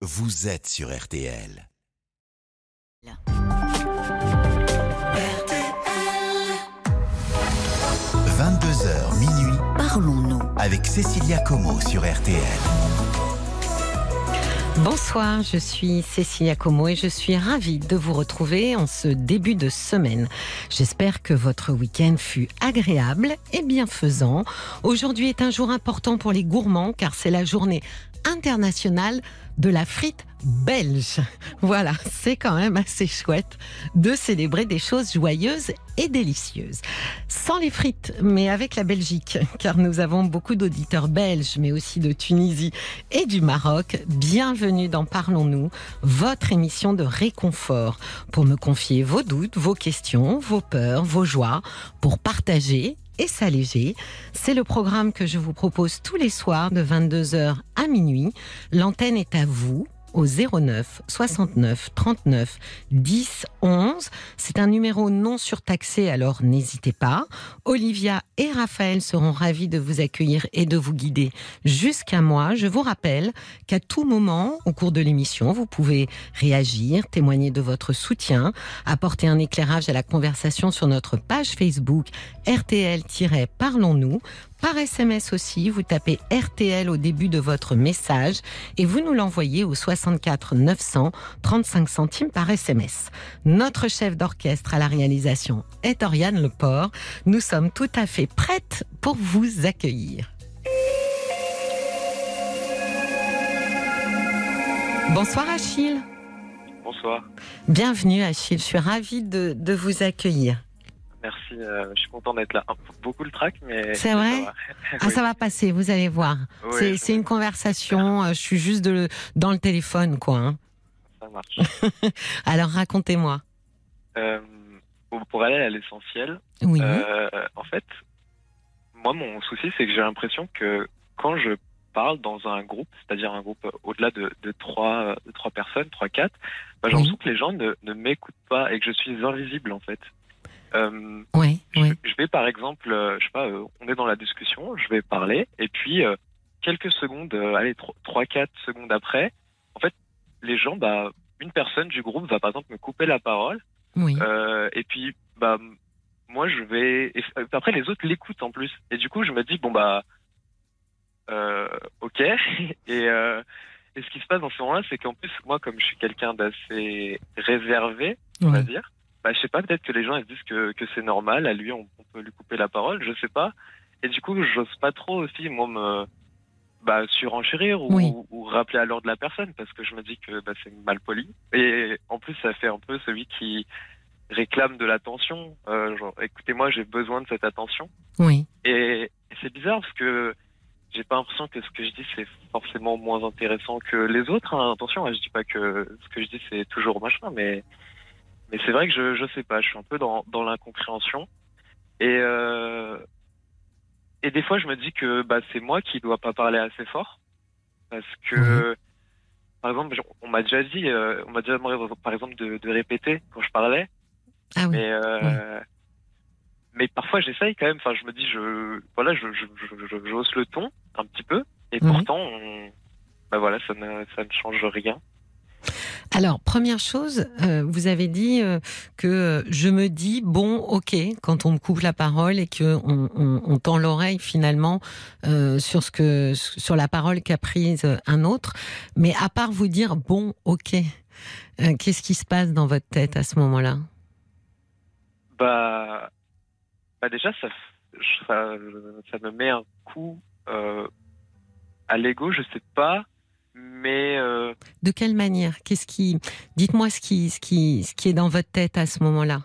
vous êtes sur RTL. 22h minuit, Parlons-nous. avec Cécilia Como sur RTL. Bonsoir, je suis Cécilia Como et je suis ravie de vous retrouver en ce début de semaine. J'espère que votre week-end fut agréable et bienfaisant. Aujourd'hui est un jour important pour les gourmands car c'est la journée internationale de la frite belge. Voilà, c'est quand même assez chouette de célébrer des choses joyeuses et délicieuses. Sans les frites, mais avec la Belgique, car nous avons beaucoup d'auditeurs belges, mais aussi de Tunisie et du Maroc. Bienvenue dans Parlons-nous, votre émission de réconfort, pour me confier vos doutes, vos questions, vos peurs, vos joies, pour partager et s'alléger. C'est le programme que je vous propose tous les soirs de 22h à minuit. L'antenne est à vous au 09 69 39 10 11. C'est un numéro non surtaxé, alors n'hésitez pas. Olivia et Raphaël seront ravis de vous accueillir et de vous guider jusqu'à moi. Je vous rappelle qu'à tout moment, au cours de l'émission, vous pouvez réagir, témoigner de votre soutien, apporter un éclairage à la conversation sur notre page Facebook RTL-Parlons-nous. Par SMS aussi, vous tapez RTL au début de votre message et vous nous l'envoyez au 64 900 35 centimes par SMS. Notre chef d'orchestre à la réalisation est Oriane Leport. Nous sommes tout à fait prêtes pour vous accueillir. Bonsoir Achille. Bonsoir. Bienvenue Achille, je suis ravie de, de vous accueillir. Merci, euh, je suis content d'être là. Beaucoup le trac, mais. C'est ça vrai va. Ah, ça va passer, vous allez voir. Oui, c'est une conversation, euh, je suis juste de- dans le téléphone, quoi. hein. Ça marche. Alors racontez-moi. Euh, pour- aller à l'essentiel, Oui. euh, en fait, moi, mon souci, c'est que j'ai l'impression que quand je parle dans un groupe, c'est-à-dire un groupe au-delà de, de trois, de trois personnes, trois, quatre, bah, j'ai l'impression que les gens ne, ne m'écoutent pas et que je suis invisible, en fait. Euh, oui, je, oui. je vais par exemple, euh, je sais pas, euh, on est dans la discussion, je vais parler, et puis euh, quelques secondes, euh, allez, 3-4 secondes après, en fait, les gens, bah, une personne du groupe va par exemple me couper la parole, Oui. euh, et puis, bah, moi je vais, et après les autres l'écoutent en plus, et du coup je me dis, bon bah, euh, ok, et, euh, et ce qui se passe dans ce moment-là, c'est qu'en plus, moi comme je suis quelqu'un d'assez réservé, on va dire. Bah, je sais pas, peut-être que les gens ils se disent que, que c'est normal, à lui on, on peut lui couper la parole, je sais pas. Et du coup, j'ose pas trop aussi, moi, me bah, surenchérir ou, Oui. ou rappeler à l'ordre la personne parce que je me dis que bah, c'est mal poli. Et en plus, ça fait un peu celui qui réclame de l'attention. Euh, genre, écoutez-moi, j'ai besoin de cette attention. Oui. Et, et c'est bizarre parce que j'ai pas l'impression que ce que je dis c'est forcément moins intéressant que les autres. hein. Attention, hein, je dis pas que ce que je dis c'est toujours machin, mais mais c'est vrai que je je sais pas, je suis un peu dans dans l'incompréhension et euh, et des fois je me dis que bah c'est moi qui dois pas parler assez fort parce que par exemple on m'a déjà dit euh, on m'a déjà demandé par exemple de, de répéter quand je parlais Ah oui. mais euh, mais parfois j'essaye quand même. Enfin, je me dis, je voilà, je je, je, je- j'hausse le ton un petit peu, et Mhm. pourtant, on- bah voilà, ça ne ça ne change rien. Alors, première chose, euh, vous avez dit euh, que euh, je me dis bon, ok, quand on me coupe la parole et que on, on- tend l'oreille finalement euh, sur ce que sur la parole qu'a prise un autre. Mais à part vous dire bon, ok, euh, qu'est-ce qui se passe dans votre tête à ce moment-là? Bah bah déjà ça ça, ça me met un coup euh, à l'ego, je sais pas, mais euh, De quelle manière? Qu'est-ce qui Dites-moi ce qui ce qui ce qui est dans votre tête à ce moment-là.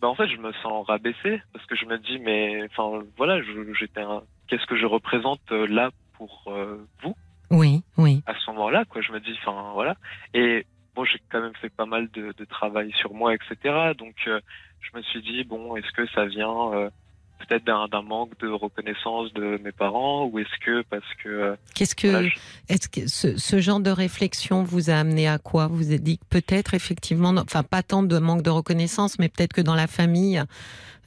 bah en fait je me sens rabaissé parce que je me dis mais enfin voilà, j'étais un qu'est-ce que je représente euh, là pour euh, vous? Oui, oui. à ce moment-là, quoi. Je me dis, enfin, voilà. Et bon, j'ai quand même fait pas mal de, de travail sur moi, etc. Donc, euh, je me suis dit, bon, est-ce que ça vient euh, peut-être d'un d'un manque de reconnaissance de mes parents, ou est-ce que parce que euh, Qu'est-ce que voilà, je- Est-ce que ce, ce genre de réflexion vous a amené à quoi? Vous êtes dit que peut-être effectivement, enfin pas tant de manque de reconnaissance, mais peut-être que dans la famille,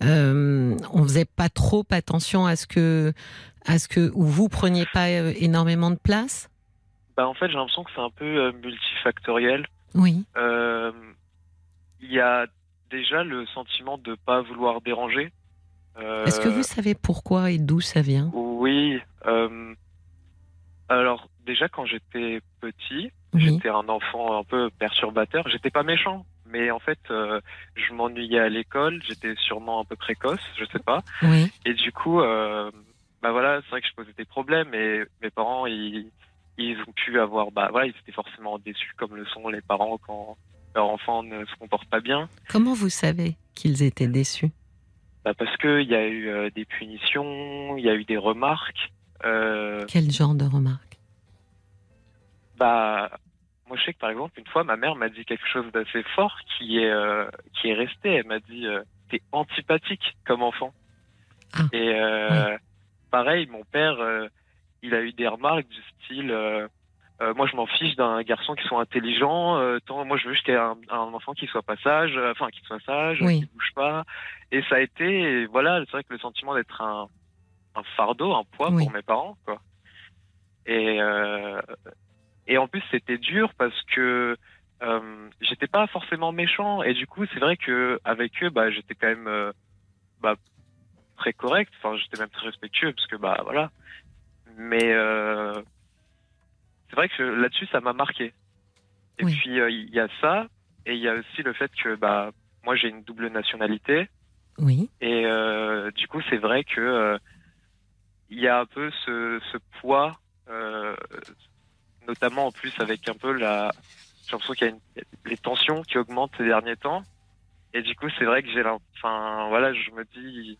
euh, on faisait pas trop attention à ce que, à ce que, ou vous preniez pas euh, énormément de place? Bah, en fait, j'ai l'impression que c'est un peu euh, multifactoriel. Oui. Euh, Il y a déjà le sentiment de pas vouloir déranger. Euh, Est-ce que vous savez pourquoi et d'où ça vient? Oui. euh, alors, déjà, quand j'étais petit, Oui. j'étais un enfant un peu perturbateur. J'étais pas méchant, mais en fait, euh, je m'ennuyais à l'école. J'étais sûrement un peu précoce, je sais pas. Oui. Et du coup, euh, bah voilà, c'est vrai que je posais des problèmes et mes parents, ils, ils ont pu avoir, bah voilà, ils étaient forcément déçus comme le sont les parents quand leur enfant ne se comporte pas bien. Comment vous savez qu'ils étaient déçus? Bah parce que il y a eu euh, des punitions, il y a eu des remarques. Euh, Quel genre de remarques? Bah, moi je sais que par exemple une fois ma mère m'a dit quelque chose d'assez fort qui est euh, qui est resté. Elle m'a dit t'es antipathique comme enfant. Ah, Et pareil, mon père, il a eu des remarques du style. euh, euh, moi, je m'en fiche d'un garçon qui soit intelligent. euh, tant, moi, je veux juste qu'il y ait un, un enfant qui soit pas sage, euh, enfin, qui soit sage, Oui. qui bouge pas. Et ça a été, voilà, c'est vrai que le sentiment d'être un, un fardeau, un poids Oui. pour mes parents, quoi. Et euh, et en plus, c'était dur parce que euh, j'étais pas forcément méchant. Et du coup, c'est vrai que avec eux, bah, j'étais quand même euh, bah, très correct. Enfin, j'étais même très respectueux parce que bah voilà. Mais euh, c'est vrai que là-dessus, ça m'a marqué. Et Oui. puis euh, il y a ça, et il y a aussi le fait que bah moi j'ai une double nationalité, Oui. et euh, du coup c'est vrai que euh, il y a un peu ce, ce poids, euh, notamment en plus avec un peu la, j'ai l'impression qu'il y a une- les tensions qui augmentent ces derniers temps, et du coup c'est vrai que j'ai, enfin voilà, je me dis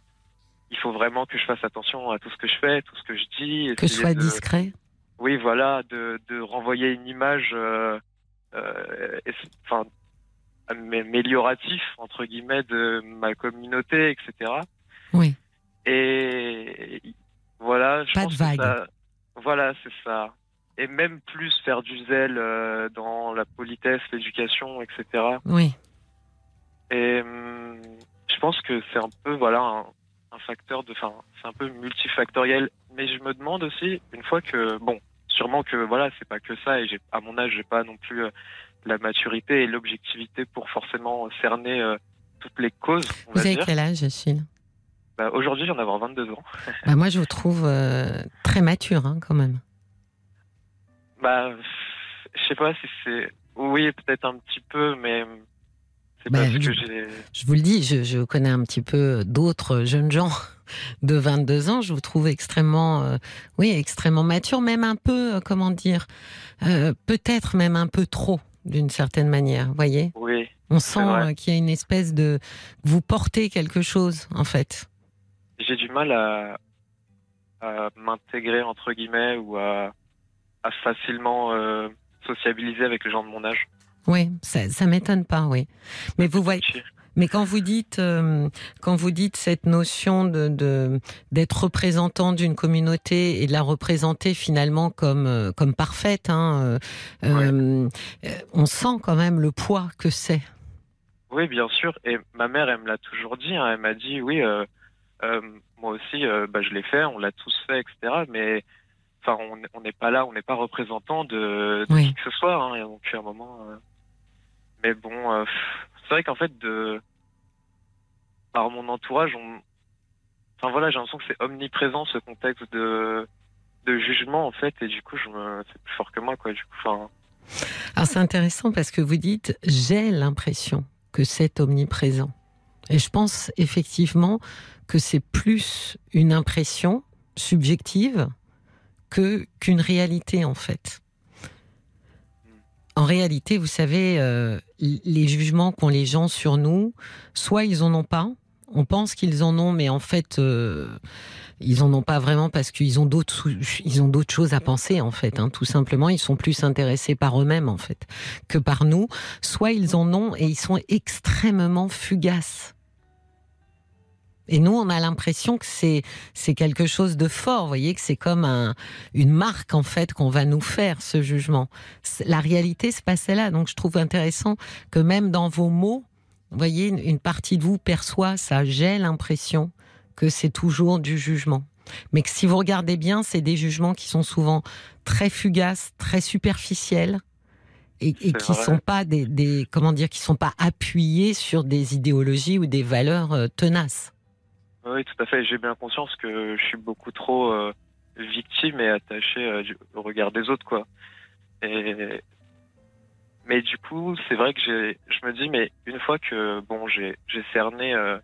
il faut vraiment que je fasse attention à tout ce que je fais, tout ce que je dis, Que je sois de- discret oui, voilà, de, de renvoyer une image, euh, euh, enfin, amélioratif entre guillemets de ma communauté, etc. Oui. Et voilà, je Pas pense de que ça- voilà, c'est ça. Et même plus faire du zèle euh, dans la politesse, l'éducation, etc. Oui. Et hum, je pense que c'est un peu voilà un, un facteur de, enfin c'est un peu multifactoriel. Mais je me demande aussi une fois que bon, sûrement que voilà c'est pas que ça et j'ai à mon âge j'ai pas non plus euh, la maturité et l'objectivité pour forcément cerner euh, toutes les causes. On Vous va avez dire. quel âge, Achille? Bah, Aujourd'hui j'en ai avoir 22 ans. bah, Moi, je vous trouve euh, très mature, hein, quand même. Bah je sais pas si c'est oui peut-être un petit peu mais Bah, parce je- que j'ai Je vous le dis, je, je connais un petit peu d'autres jeunes gens de 22 ans. Je vous trouve extrêmement, euh, oui, extrêmement mature, même un peu, euh, comment dire, euh, peut-être même un peu trop, d'une certaine manière. Vous voyez, oui on sent qu'il y a une espèce de, vous portez quelque chose, en fait. j'ai du mal à, à m'intégrer entre guillemets ou à, à facilement sociabiliser avec les gens de mon âge. Oui, ça, ça m'étonne pas, oui. Mais vous voyez, Mais quand vous dites, euh, quand vous dites cette notion de de- d'être représentant d'une communauté et de la représenter finalement comme euh, comme parfaite, hein, euh, on sent quand même le poids que c'est. Oui, bien sûr. Et ma mère, elle me l'a toujours dit. hein. Elle m'a dit, oui, moi aussi, bah, je l'ai fait, on l'a tous fait, etc. Mais enfin, on on n'est pas là, on n'est pas représentant de, de Oui. qui que ce soit. Hein. Et donc, à un moment. Mais bon, euh, c'est vrai qu'en fait, par mon entourage, enfin voilà, j'ai l'impression que c'est omniprésent ce contexte de jugement en fait, et du coup, c'est plus fort que moi, quoi. Du coup, Alors c'est intéressant parce que vous dites j'ai l'impression que c'est omniprésent. Et je pense effectivement que c'est plus une impression subjective que qu'une réalité en fait. En réalité, vous savez, euh, les jugements qu'ont les gens sur nous, soit ils en ont pas, on pense qu'ils en ont, mais en fait, euh, ils en ont pas vraiment parce qu'ils ont d'autres, ils ont d'autres choses à penser en fait. Hein, tout simplement, ils sont plus intéressés par eux-mêmes en fait que par nous. Soit ils en ont et ils sont extrêmement fugaces. Et nous, on a l'impression que c'est c'est quelque chose de fort. Vous voyez que c'est comme un, une marque en fait qu'on va nous faire ce jugement. La réalité, c'est pas celle-là. Donc, je trouve intéressant que même dans vos mots, vous voyez, une, une partie de vous perçoit ça. J'ai l'impression que c'est toujours du jugement. Mais que si vous regardez bien, c'est des jugements qui sont souvent très fugaces, très superficiels et, et qui vrai. sont pas des, des comment dire qui sont pas appuyés sur des idéologies ou des valeurs euh, tenaces. Oui, tout à fait. J'ai bien conscience que je suis beaucoup trop euh, victime et attaché euh, au regard des autres, quoi. Et mais du coup, c'est vrai que j'ai, je me dis, mais une fois que bon, j'ai j'ai cerné euh,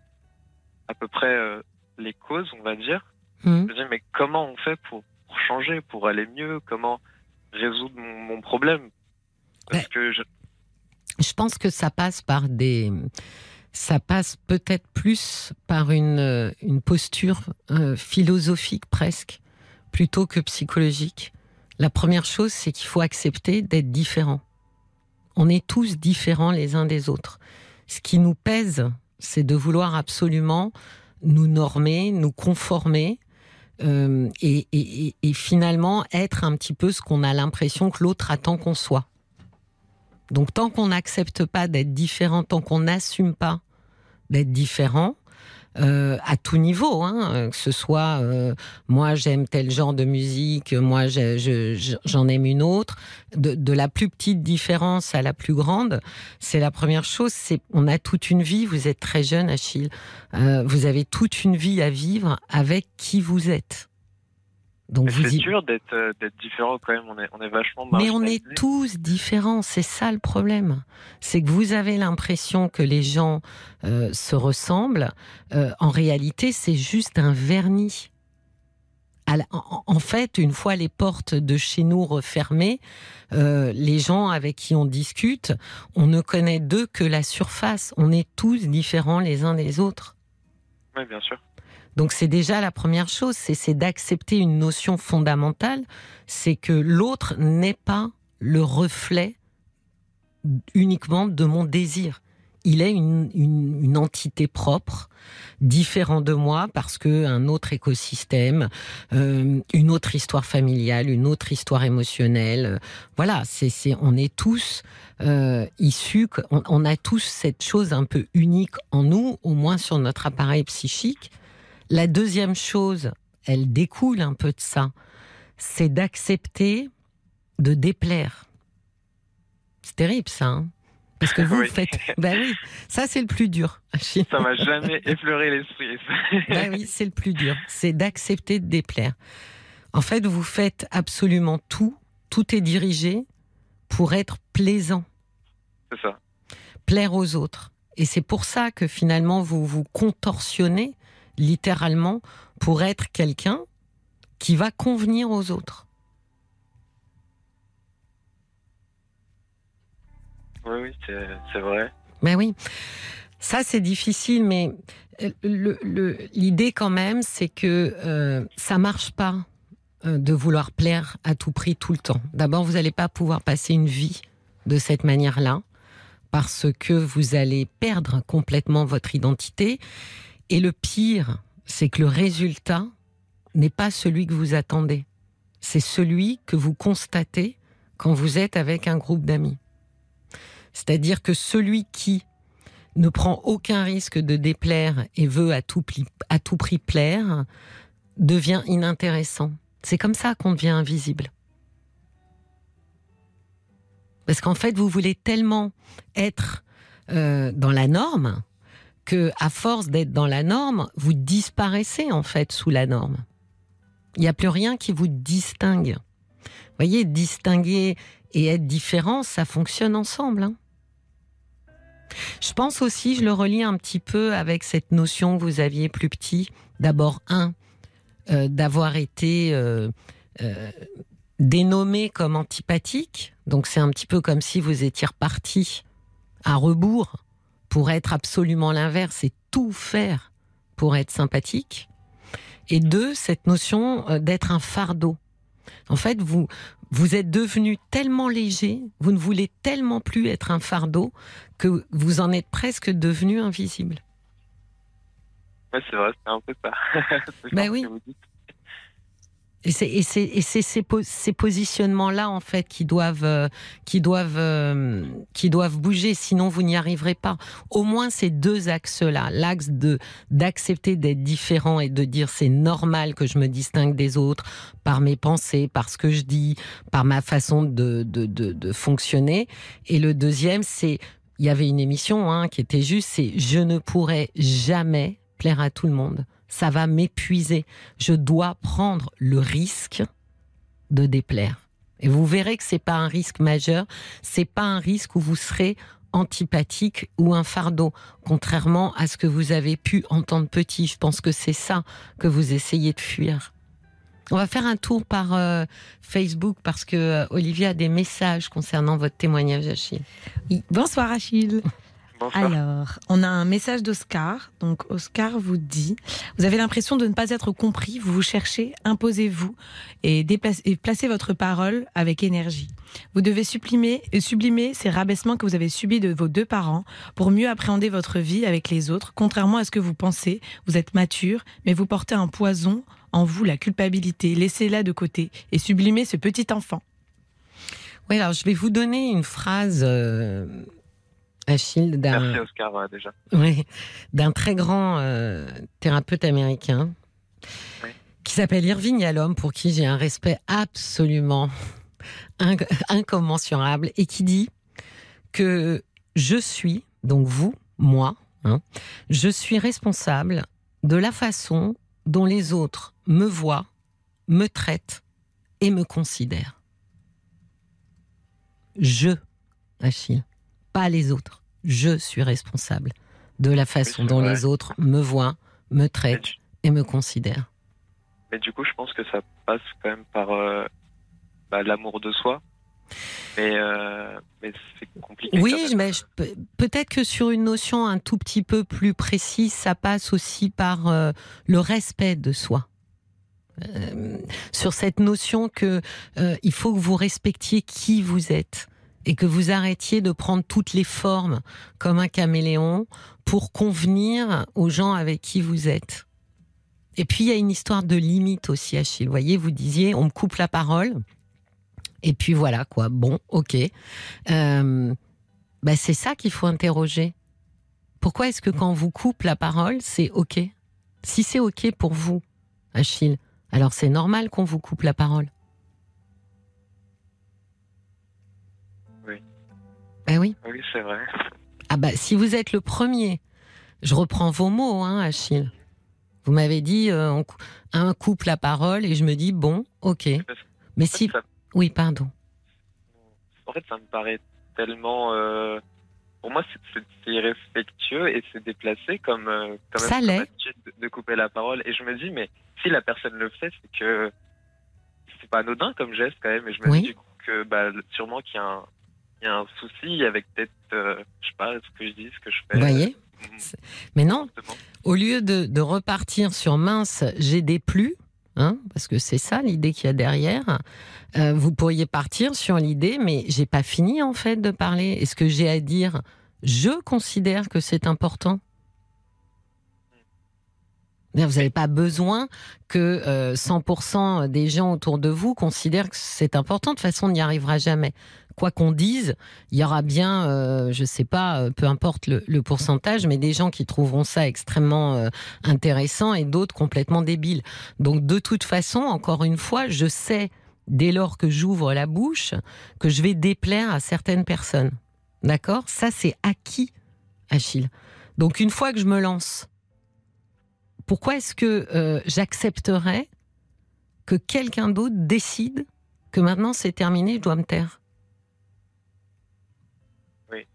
à peu près euh, les causes, on va dire. Hmm. Je me dis, mais comment on fait pour, pour changer, pour aller mieux? Comment résoudre mon, mon problème? Parce Ouais. que je, Je pense que ça passe par des. Ça passe peut-être plus par une, euh, une posture euh, philosophique presque, plutôt que psychologique. La première chose, c'est qu'il faut accepter d'être différent. On est tous différents les uns des autres. Ce qui nous pèse, c'est de vouloir absolument nous normer, nous conformer, euh, et, et- et- et finalement être un petit peu ce qu'on a l'impression que l'autre attend qu'on soit. Donc tant qu'on n'accepte pas d'être différent, tant qu'on n'assume pas d'être différent, euh, à tout niveau, hein, que ce soit euh, moi j'aime tel genre de musique, moi je- je- je- j'en aime une autre, de, de la plus petite différence à la plus grande, c'est la première chose. C'est on a toute une vie. Vous êtes très jeune, Achille. Euh, vous avez toute une vie à vivre avec qui vous êtes. Donc vous c'est y- dur d'être euh, d'être différent quand même. On est on est vachement. mais on est tous différents, c'est ça le problème. C'est que vous avez l'impression que les gens euh, se ressemblent. Euh, en réalité, c'est juste un vernis. En, en fait, une fois les portes de chez nous refermées, euh, les gens avec qui on discute, on ne connaît d'eux que la surface. On est tous différents les uns des autres. Oui, bien sûr. Donc c'est déjà la première chose, c'est d'accepter une notion fondamentale, c'est que l'autre n'est pas le reflet uniquement de mon désir. Il est une, une, une entité propre, différent de moi parce que un autre écosystème, euh, une autre histoire familiale, une autre histoire émotionnelle. Voilà, c'est c'est on est tous euh, issus, on, on a tous cette chose un peu unique en nous, au moins sur notre appareil psychique. La deuxième chose, elle découle un peu de ça, c'est d'accepter de déplaire. C'est terrible ça, hein parce que vous Oui. faites. Ben oui, ça c'est le plus dur. Ça m'a jamais effleuré l'esprit. Ben oui, c'est le plus dur. C'est d'accepter de déplaire. En fait, vous faites absolument tout. Tout est dirigé pour être plaisant, c'est ça. plaire aux autres. Et c'est pour ça que finalement, vous vous contorsionnez littéralement pour être quelqu'un qui va convenir aux autres. Oui, oui, c'est vrai. Ben oui, ça c'est difficile, mais l'idée quand même, c'est que euh, ça marche pas euh, de vouloir plaire à tout prix tout le temps. D'abord, vous n'allez pas pouvoir passer une vie de cette manière-là, parce que vous allez perdre complètement votre identité. Et le pire, c'est que le résultat n'est pas celui que vous attendez. C'est celui que vous constatez quand vous êtes avec un groupe d'amis. C'est-à-dire que celui qui ne prend aucun risque de déplaire et veut à tout, prix plaire devient inintéressant. C'est comme ça qu'on devient invisible. Parce qu'en fait, vous voulez tellement être euh, dans la norme que, à force d'être dans la norme, vous disparaissez en fait sous la norme. Il n'y a plus rien qui vous distingue. Vous voyez, distinguer et être différent, ça fonctionne ensemble. hein. Je pense aussi, je le relie un petit peu avec cette notion que vous aviez plus petit. D'abord, un, euh, d'avoir été euh, euh, dénommé comme antipathique. Donc c'est un petit peu comme si vous étiez reparti à rebours pour être absolument l'inverse et tout faire pour être sympathique. Et deux, cette notion euh, d'être un fardeau. En fait, vous, vous êtes devenu tellement léger, vous ne voulez tellement plus être un fardeau que vous en êtes presque devenu invisible. Ouais, c'est vrai, c'est un peu ça. Bah oui. que vous dites. Et c'est ces, ces positionnements-là en fait qui doivent euh, qui doivent euh, qui doivent bouger, sinon vous n'y arriverez pas. Au moins ces deux axes-là, l'axe de d'accepter d'être différent et de dire c'est normal que je me distingue des autres par mes pensées, par ce que je dis, par ma façon de de, de, de fonctionner. Et le deuxième, c'est il y avait une émission hein, qui était juste, c'est je ne pourrai jamais plaire à tout le monde ça va m'épuiser. Je dois prendre le risque de déplaire. Et vous verrez que c'est pas un risque majeur, c'est pas un risque où vous serez antipathique ou un fardeau, contrairement à ce que vous avez pu entendre petit. Je pense que c'est ça que vous essayez de fuir. On va faire un tour par euh, Facebook parce que euh, Olivier a des messages concernant votre témoignage, Achille. Bonsoir Achille. Alors, on a un message d'Oscar. Donc, Oscar vous dit Vous avez l'impression de ne pas être compris, vous vous cherchez, imposez-vous et, et placez votre parole avec énergie. Vous devez sublimer, sublimer ces rabaissements que vous avez subis de vos deux parents pour mieux appréhender votre vie avec les autres. Contrairement à ce que vous pensez, vous êtes mature, mais vous portez un poison en vous, la culpabilité. Laissez-la de côté et sublimez ce petit enfant. Oui, alors je vais vous donner une phrase. Euh, Achille, d'un déjà. d'un très grand euh, thérapeute américain qui s'appelle Irving Yalom, pour qui j'ai un respect absolument incommensurable et qui dit que je suis, donc vous, moi, hein, je suis responsable de la façon dont les autres me voient, me traitent et me considèrent. Je, Achille pas les autres. Je suis responsable de la façon dont les autres me voient, me traitent et me considèrent. Mais du coup, je pense que ça passe quand même par euh, bah, l'amour de soi. Mais, euh, c'est compliqué. Oui, mais peut-être que sur une notion un tout petit peu plus précise, ça passe aussi par euh, le respect de soi. sur cette notion que il faut que vous respectiez qui vous êtes et que vous arrêtiez de prendre toutes les formes comme un caméléon pour convenir aux gens avec qui vous êtes. Et puis il y a une histoire de limite aussi, Achille. Vous voyez, vous disiez, on me coupe la parole. Et puis voilà, quoi. Bon, ok. Euh, bah, c'est ça qu'il faut interroger. Pourquoi est-ce que quand on vous coupe la parole, c'est ok? Si c'est ok pour vous, Achille, alors c'est normal qu'on vous coupe la parole. Ben oui. Oui, c'est vrai. Ah bah si vous êtes le premier, je reprends vos mots, hein, Achille. Vous m'avez dit euh, un couple à parole et je me dis bon, ok. Mais si, oui, pardon. En fait, ça me paraît tellement. Euh, pour moi, c'est irrespectueux et c'est déplacé comme, euh, ça l'est. De, couper la parole. Et je me dis, mais si la personne le fait, c'est que c'est pas anodin comme geste quand même. Et je me dis du coup que bah, sûrement qu'il y a un, y a un souci avec peut-être, euh, je sais pas, ce que je dis, ce que je fais? Vous voyez mm. Mais non, au lieu de, repartir sur mince, j'ai des plus, hein, parce que c'est ça l'idée qu'il y a derrière, euh, vous pourriez partir sur l'idée, mais j'ai pas fini en fait de parler. Est-ce que j'ai à dire, je considère que c'est important? Vous n'avez pas besoin que 100% euh, des gens autour de vous considèrent que c'est important. De toute façon, on n'y arrivera jamais quoi qu'on dise, il y aura bien, euh, je sais pas, euh, peu importe le, pourcentage, mais des gens qui trouveront ça extrêmement euh, intéressant et d'autres complètement débiles. Donc de toute façon, encore une fois, je sais dès lors que j'ouvre la bouche que je vais déplaire à certaines personnes. D'accord? Ça c'est acquis, Achille. Donc une fois que je me lance, pourquoi est-ce que j'accepterais que quelqu'un d'autre décide que maintenant c'est terminé, je dois me taire?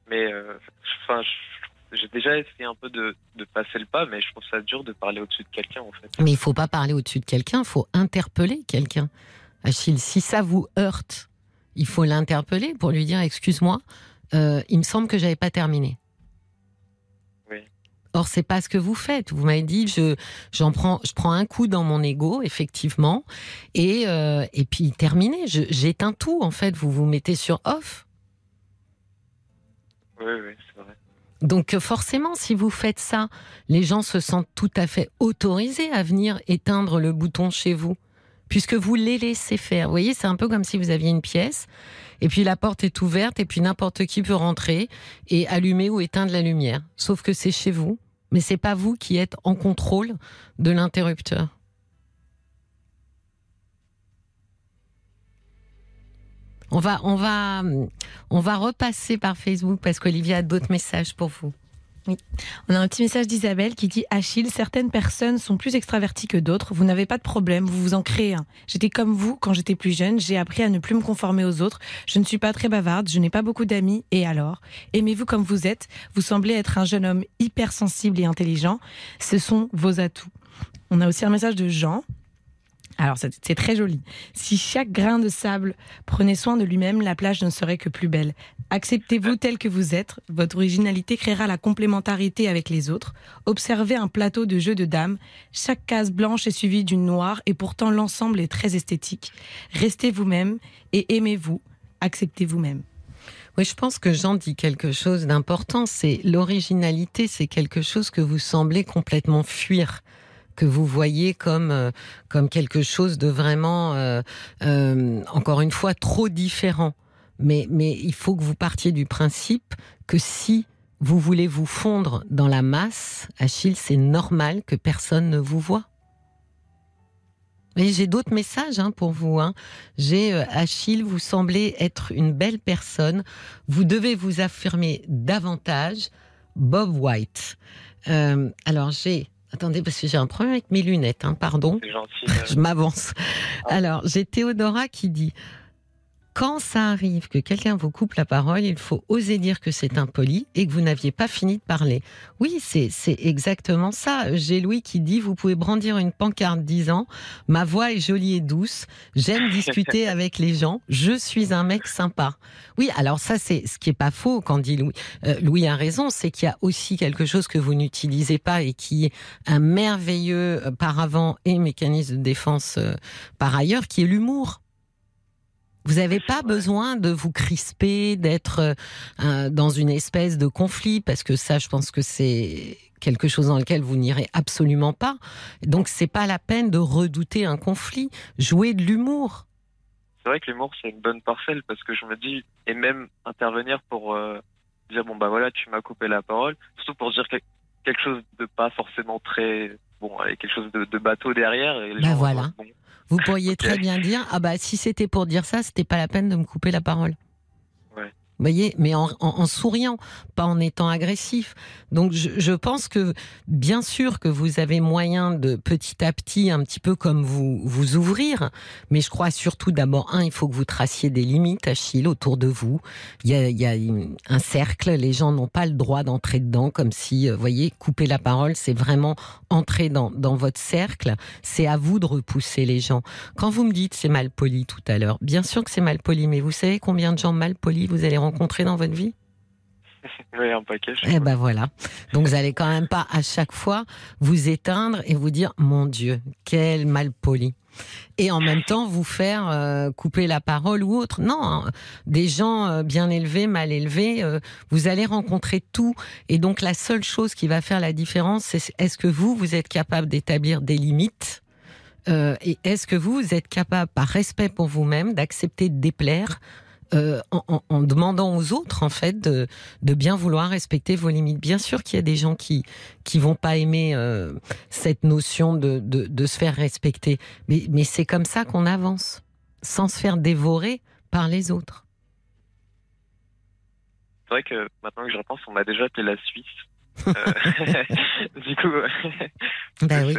Mais euh, enfin, j'ai déjà essayé un peu de, passer le pas, mais je trouve ça dur de parler au-dessus de quelqu'un, en fait. Mais il faut pas parler au-dessus de quelqu'un, il faut interpeller quelqu'un. Achille, si ça vous heurte, il faut l'interpeller pour lui dire excuse-moi, euh, il me semble que j'avais pas terminé. Or, c'est pas ce que vous faites. Vous m'avez dit, je, j'en prends, je prends un coup dans mon ego, effectivement, et, euh, et puis terminé. j'éteins tout, en fait. Vous vous mettez sur off. Oui, oui, c'est vrai. Donc forcément, si vous faites ça, les gens se sentent tout à fait autorisés à venir éteindre le bouton chez vous, puisque vous les laissez faire. Vous voyez, c'est un peu comme si vous aviez une pièce, et puis la porte est ouverte, et puis n'importe qui peut rentrer et allumer ou éteindre la lumière. Sauf que c'est chez vous, mais c'est pas vous qui êtes en contrôle de l'interrupteur. On va, on va, on va repasser par Facebook parce qu'Olivia a d'autres messages pour vous. Oui. On a un petit message d'Isabelle qui dit Achille, certaines personnes sont plus extraverties que d'autres. Vous n'avez pas de problème, vous vous en créez un. J'étais comme vous quand j'étais plus jeune. J'ai appris à ne plus me conformer aux autres. Je ne suis pas très bavarde, je n'ai pas beaucoup d'amis. Et alors? Aimez-vous comme vous êtes? Vous semblez être un jeune homme hypersensible et intelligent. Ce sont vos atouts. On a aussi un message de Jean alors c'est très joli. Si chaque grain de sable prenait soin de lui-même, la plage ne serait que plus belle. Acceptez-vous tel que vous êtes. Votre originalité créera la complémentarité avec les autres. Observez un plateau de jeux de dames. Chaque case blanche est suivie d'une noire et pourtant l'ensemble est très esthétique. Restez vous-même et aimez-vous. Acceptez vous-même. Oui, je pense que Jean dit quelque chose d'important. C'est l'originalité, c'est quelque chose que vous semblez complètement fuir que vous voyez comme euh, comme quelque chose de vraiment, euh, euh, encore une fois, trop différent. Mais mais il faut que vous partiez du principe que si vous voulez vous fondre dans la masse, Achille, c'est normal que personne ne vous voit. Mais j'ai d'autres messages hein, pour vous. Hein. J'ai Achille, vous semblez être une belle personne. Vous devez vous affirmer davantage. Bob White. alors j'ai Attendez, parce que j'ai un problème avec mes lunettes, hein, pardon. Je m'avance. Ah. Alors, j'ai Théodora qui dit quand ça arrive que quelqu'un vous coupe la parole, il faut oser dire que c'est impoli et que vous n'aviez pas fini de parler. Oui, c'est exactement ça. J'ai Louis qui dit vous pouvez brandir une pancarte disant ma voix est jolie et douce, j'aime discuter avec les gens, je suis un mec sympa. Oui, alors ça c'est ce qui est pas faux quand dit Louis. Euh, Louis a raison, c'est qu'il y a aussi quelque chose que vous n'utilisez pas et qui est un merveilleux euh, paravent et mécanisme de défense euh, par ailleurs, qui est l'humour. Vous n'avez pas besoin de vous crisper, d'être euh, dans une espèce de conflit, parce que ça, je pense que c'est quelque chose dans lequel vous n'irez absolument pas. Donc, c'est pas la peine de redouter un conflit. Jouer de l'humour. C'est vrai que l'humour, c'est une bonne parcelle, parce que je me dis, et même intervenir pour euh, dire, bon, bah voilà, tu m'as coupé la parole, surtout pour dire quelque chose de pas forcément très, bon, avec quelque chose de, bateau derrière. Et bah voilà. Vous pourriez très bien dire ah bah si c'était pour dire ça, c'était pas la peine de me couper la parole. Voyez, mais en, souriant, pas en étant agressif. Donc je, pense que bien sûr que vous avez moyen de petit à petit, un petit peu comme vous vous ouvrir, mais je crois surtout d'abord un, il faut que vous traciez des limites, Achille, autour de vous. Il y a, un cercle, les gens n'ont pas le droit d'entrer dedans, comme si, euh, vous voyez, couper la parole, c'est vraiment entrer dans, dans votre cercle. C'est à vous de repousser les gens. Quand vous me dites c'est mal poli tout à l'heure, bien sûr que c'est mal poli, mais vous savez combien de gens mal polis vous allez rencontré dans votre vie oui, un paquet. Eh ben voilà. Donc vous allez quand même pas à chaque fois vous éteindre et vous dire mon Dieu, quel mal poli. Et en même temps vous faire euh, couper la parole ou autre. Non, hein. des gens euh, bien élevés, mal élevés, euh, vous allez rencontrer tout. Et donc la seule chose qui va faire la différence, c'est est-ce que vous, vous êtes capable d'établir des limites et est-ce que vous, vous êtes capable, par respect pour vous-même, d'accepter de déplaire euh, en, demandant aux autres en fait de, bien vouloir respecter vos limites. Bien sûr qu'il y a des gens qui qui vont pas aimer euh, cette notion de, de, se faire respecter, mais, mais c'est comme ça qu'on avance, sans se faire dévorer par les autres. C'est vrai que maintenant que je repense, on m'a déjà appelé la Suisse. Euh, du coup, bah oui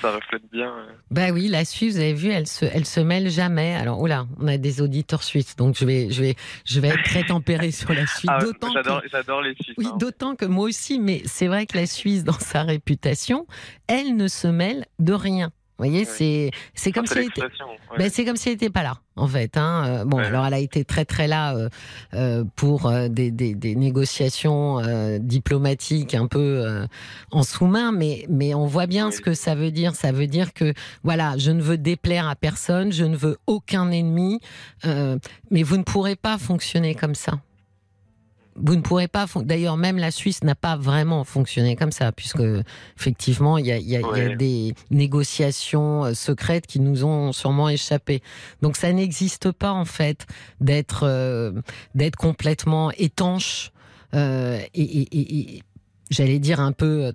ça reflète bien. Ben oui, la Suisse, vous avez vu, elle se, elle se mêle jamais. Alors, oh là, on a des auditeurs suisses, donc je vais, je vais, je vais être très tempéré sur la Suisse. Ah, j'adore, j'adore les Suisses. Oui, hein. d'autant que moi aussi, mais c'est vrai que la Suisse, dans sa réputation, elle ne se mêle de rien voyez, c'est c'est comme si elle était, ben, c'est comme si elle n'était pas là en fait. Hein. Euh, bon, alors elle a été très très là euh, euh, pour des, des, des, négociations diplomatiques un peu en sous-main, mais mais on voit bien ce que ça veut dire. Ça veut dire que voilà, je ne veux déplaire à personne, je ne veux aucun ennemi, mais vous ne pourrez pas fonctionner comme ça. Vous ne pourrez pas. D'ailleurs, même la Suisse n'a pas vraiment fonctionné comme ça, puisque effectivement, il y a, des négociations euh, secrètes qui nous ont sûrement échappé. Donc, ça n'existe pas en fait d'être euh, d'être complètement étanche euh, et, j'allais dire un peu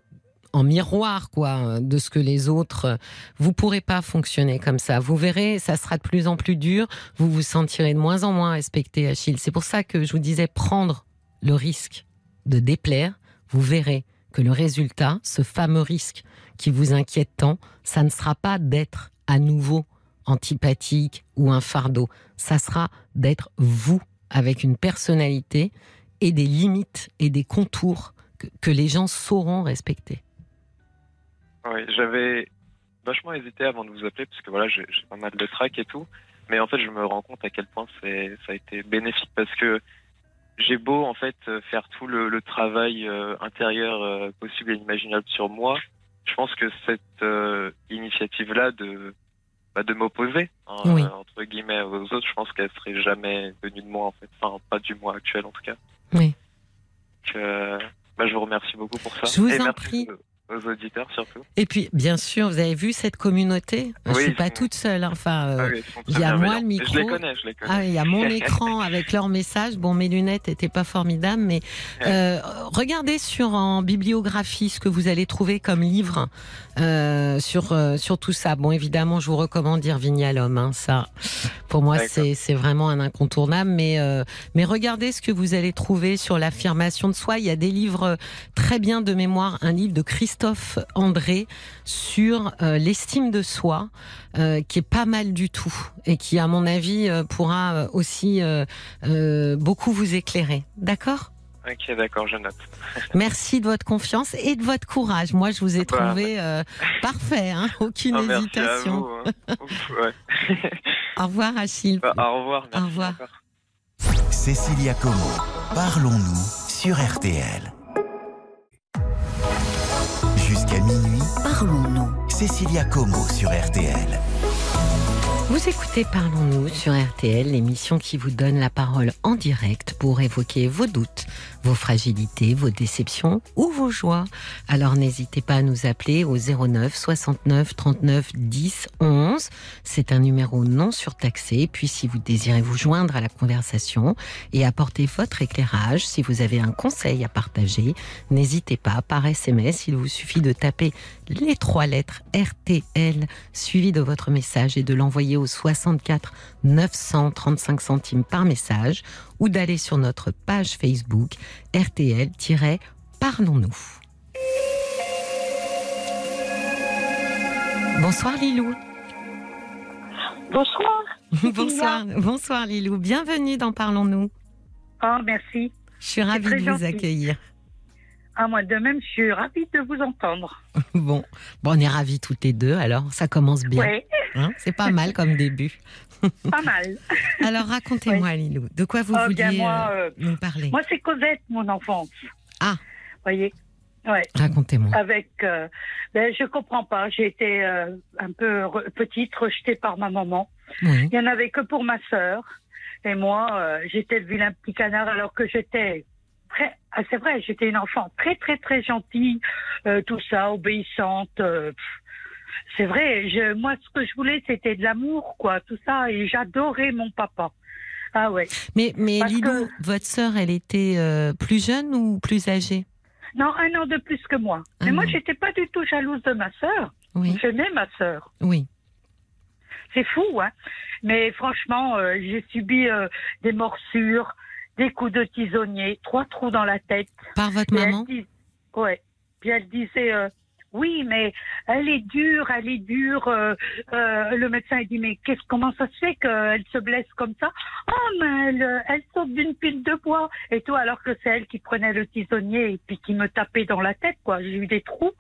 en miroir quoi de ce que les autres vous pourrez pas fonctionner comme ça vous verrez ça sera de plus en plus dur vous vous sentirez de moins en moins respecté Achille c'est pour ça que je vous disais prendre le risque de déplaire, vous verrez que le résultat, ce fameux risque qui vous inquiète tant, ça ne sera pas d'être à nouveau antipathique ou un fardeau, ça sera d'être vous avec une personnalité et des limites et des contours que, les gens sauront respecter. Oui, j'avais vachement hésité avant de vous appeler parce que voilà, j'ai pas mal de trac et tout, mais en fait, je me rends compte à quel point ça a été bénéfique parce que j'ai beau en fait euh, faire tout le, travail euh, intérieur euh, possible et imaginable sur moi, je pense que cette initiative-là de bah, de m'opposer hein, entre guillemets aux autres, je pense qu'elle serait jamais venue de moi en fait, enfin pas du moi actuel en tout cas. Oui. bah, je vous remercie beaucoup pour ça. Je vous en prie aux auditeurs surtout. Et puis, bien sûr, vous avez vu cette communauté? Je ne suis pas toute seule. Hein. Enfin, euh, ah il y a moi le micro. Je les connais, je les connais. Ah, il y a mon écran avec leur message. Bon, mes lunettes n'étaient pas formidables, mais euh, regardez sur en bibliographie ce que vous allez trouver comme livre euh, sur sur tout ça. Bon, évidemment, je vous recommande Irvignalum. Hein, ça, pour moi, c'est vraiment un incontournable. Mais mais regardez ce que vous allez trouver sur l'affirmation de soi. Il y a des livres très bien de mémoire. Un livre de Christophe Christophe André sur euh, l'estime de soi, euh, qui est pas mal du tout et qui, à mon avis, euh, pourra aussi beaucoup vous éclairer. D'accord? Ok, d'accord, je note. Merci de votre confiance et de votre courage. Moi, je vous ai bah, trouvé parfait, hein aucune oh, hésitation. Hein. au revoir, Achille. Bah, au revoir. Merci au revoir. Cécilia Como, parlons-nous sur RTL. Parlons-nous. Cécilia Como sur RTL. Vous écoutez Parlons-nous sur RTL, l'émission qui vous donne la parole en direct pour évoquer vos doutes, vos fragilités, vos déceptions ou vos joies. Alors n'hésitez pas à nous appeler au 09 69 39 10 11. C'est un numéro non surtaxé. Puis si vous désirez vous joindre à la conversation et apporter votre éclairage, si vous avez un conseil à partager, n'hésitez pas par SMS. Il vous suffit de taper les trois lettres RTL suivi de votre message et de l'envoyer au 64 935 centimes par message ou d'aller sur notre page Facebook RTL-Parlons-nous. Bonsoir Lilou. Bonsoir. bonsoir, bonsoir Lilou. Bienvenue dans Parlons-nous. Oh, merci. Je suis ravie de vous accueillir. Ah, moi de même, je suis ravie de vous entendre. bon. bon, on est ravis toutes les deux, alors ça commence bien. Hein C'est pas mal comme début. pas mal. alors racontez-moi, Lilou, de quoi vous oh, vouliez euh, euh, nous parler? Moi, c'est Cosette, mon enfance. Ah voyez Ouais. Racontez-moi. Avec, euh, ben, je comprends pas. J'ai été un peu petite, rejetée par ma maman. Il y en avait que pour ma sœur. Et moi, j'étais le vilain petit canard alors que j'étais ah, c'est vrai, j'étais une enfant très très très gentille, euh, tout ça, obéissante. Euh, c'est vrai, je, moi ce que je voulais c'était de l'amour, quoi, tout ça, et j'adorais mon papa. Ah ouais. Mais mais Lilou, votre sœur, elle était euh, plus jeune ou plus âgée? Non, un an de plus que moi. Mais moi, j'étais pas du tout jalouse de ma sœur. Oui. J'aimais ma sœur. Oui. C'est fou, hein. Mais franchement, j'ai subi des morsures, des coups de tisonnier, trois trous dans la tête. Par votre maman? Oui. Ouais. Puis elle disait euh, oui, mais elle est dure, elle est dure. Euh, euh, le médecin a dit mais qu'est-ce comment ça se fait qu'elle se blesse comme ça? Oh mais elle, elle saute d'une pile de bois et tout alors que c'est elle qui prenait le tisonnier et puis qui me tapait dans la tête quoi. J'ai eu des trous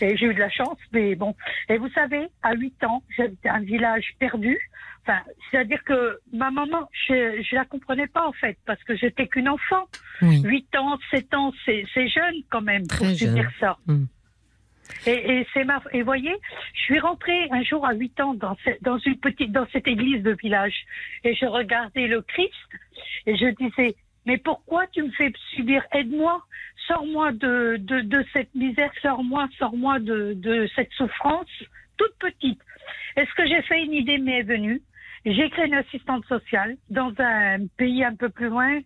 et j'ai eu de la chance mais bon. Et vous savez, à 8 ans, j'habitais un village perdu Enfin, c'est-à-dire que ma maman, je, je la comprenais pas en fait, parce que j'étais qu'une enfant. Oui. 8 ans, 7 ans, c'est jeune quand même pour dire ça. Mm. Et, et c'est ma, et voyez, je suis rentrée un jour à 8 ans dans, dans une petite, dans cette église de village, et je regardais le Christ, et je disais, mais pourquoi tu me fais subir? Aide-moi, sors-moi de, de, de, cette misère, sors-moi, sors-moi de, de cette souffrance toute petite. Est-ce que j'ai fait une idée? M'est venue j'ai créé une assistante sociale dans un pays un peu plus loin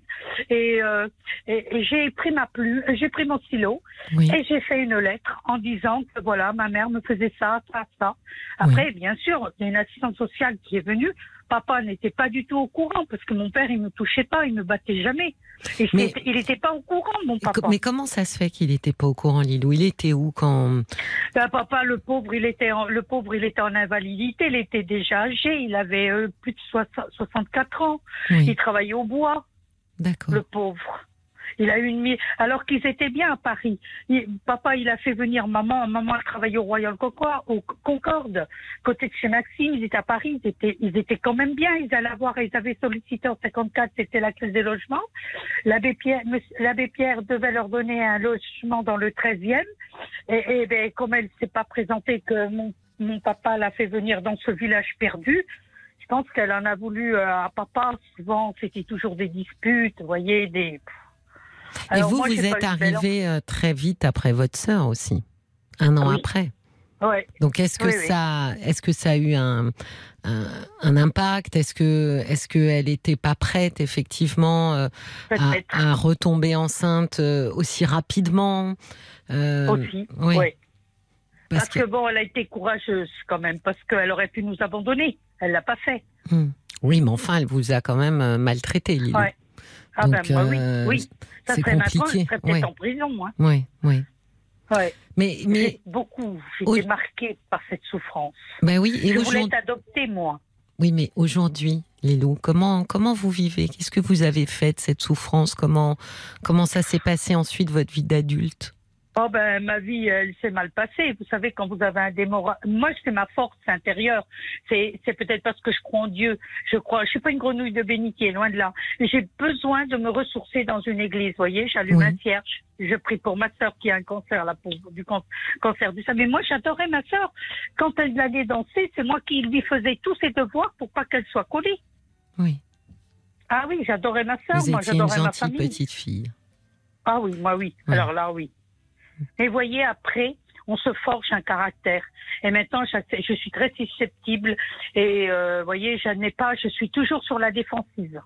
et, euh, et, j'ai pris ma plume, j'ai pris mon stylo et j'ai fait une lettre en disant que voilà, ma mère me faisait ça, ça, ça. Après, bien sûr, il y a une assistante sociale qui est venue papa n'était pas du tout au courant parce que mon père, il me touchait pas, il me battait jamais. mais, il n'était pas au courant, mon papa. Mais comment ça se fait qu'il n'était pas au courant, Lilou? Il était où quand ben, Papa, le pauvre, il était en, le pauvre, il était en invalidité. Il était déjà âgé. Il avait euh, plus de 64 ans. Il travaillait au bois. D'accord. Le pauvre. Il a eu une alors qu'ils étaient bien à Paris. papa, il a fait venir maman. Maman a travaillé au Royal Concorde, au Concorde, côté de chez Maxime. Ils étaient à Paris. Ils étaient, ils étaient quand même bien. Ils allaient voir. Ils avaient sollicité en 54. C'était la crise des logements. L'abbé Pierre, l'abbé Pierre devait leur donner un logement dans le 13e. Et, et ben, comme elle s'est pas présentée, que mon, mon papa l'a fait venir dans ce village perdu. Je pense qu'elle en a voulu euh, à papa. Souvent, c'était toujours des disputes, vous voyez, des. Et vous, vous êtes arrivé euh, très vite après votre sœur aussi, un an après. Ouais. Donc est-ce que ça, est-ce que ça a eu un, un, impact? Est-ce que est-ce qu'elle n'était pas prête effectivement euh, à, retomber enceinte euh, aussi rapidement? Aussi. Oui. Parce, que... bon, elle a été courageuse quand même, parce qu'elle aurait pu nous abandonner. Elle l'a pas fait. Hmm. Oui, mais enfin, elle vous a quand même maltraité, Lily. Ouais. Ah ben moi, oui, oui. Ça serait compliqué. je serais peut-être en prison, moi. Oui, oui. Ouais. Mais, mais beaucoup, j'étais marquée par cette souffrance. Ben oui, et je voulais t'adopter, moi. Oui, mais aujourd'hui, Lilou, comment comment vous vivez? Qu'est-ce que vous avez fait de cette souffrance? Comment comment ça s'est passé ensuite votre vie d'adulte? Oh ben ma vie elle s'est mal passée. Vous savez quand vous avez un démora... moi c'est ma force intérieure. C'est c'est peut-être parce que je crois en Dieu. Je crois. Je suis pas une grenouille de bénitier, loin de là. J'ai besoin de me ressourcer dans une église. Vous voyez, j'allume un cierge. Je prie pour ma sœur qui a un cancer là, pour du cancer du sein. Mais moi j'adorais ma sœur. Quand elle allait danser, c'est moi qui lui faisais tous ses devoirs pour pas qu'elle soit collée. Oui. Ah oui, j'adorais ma sœur. moi j'adorais ma famille. petite fille. Ah oui, moi oui. Alors là oui. Mais voyez, après, on se forge un caractère. Et maintenant, je suis très susceptible. Et euh, voyez, je n'ai pas, je suis toujours sur la défensive.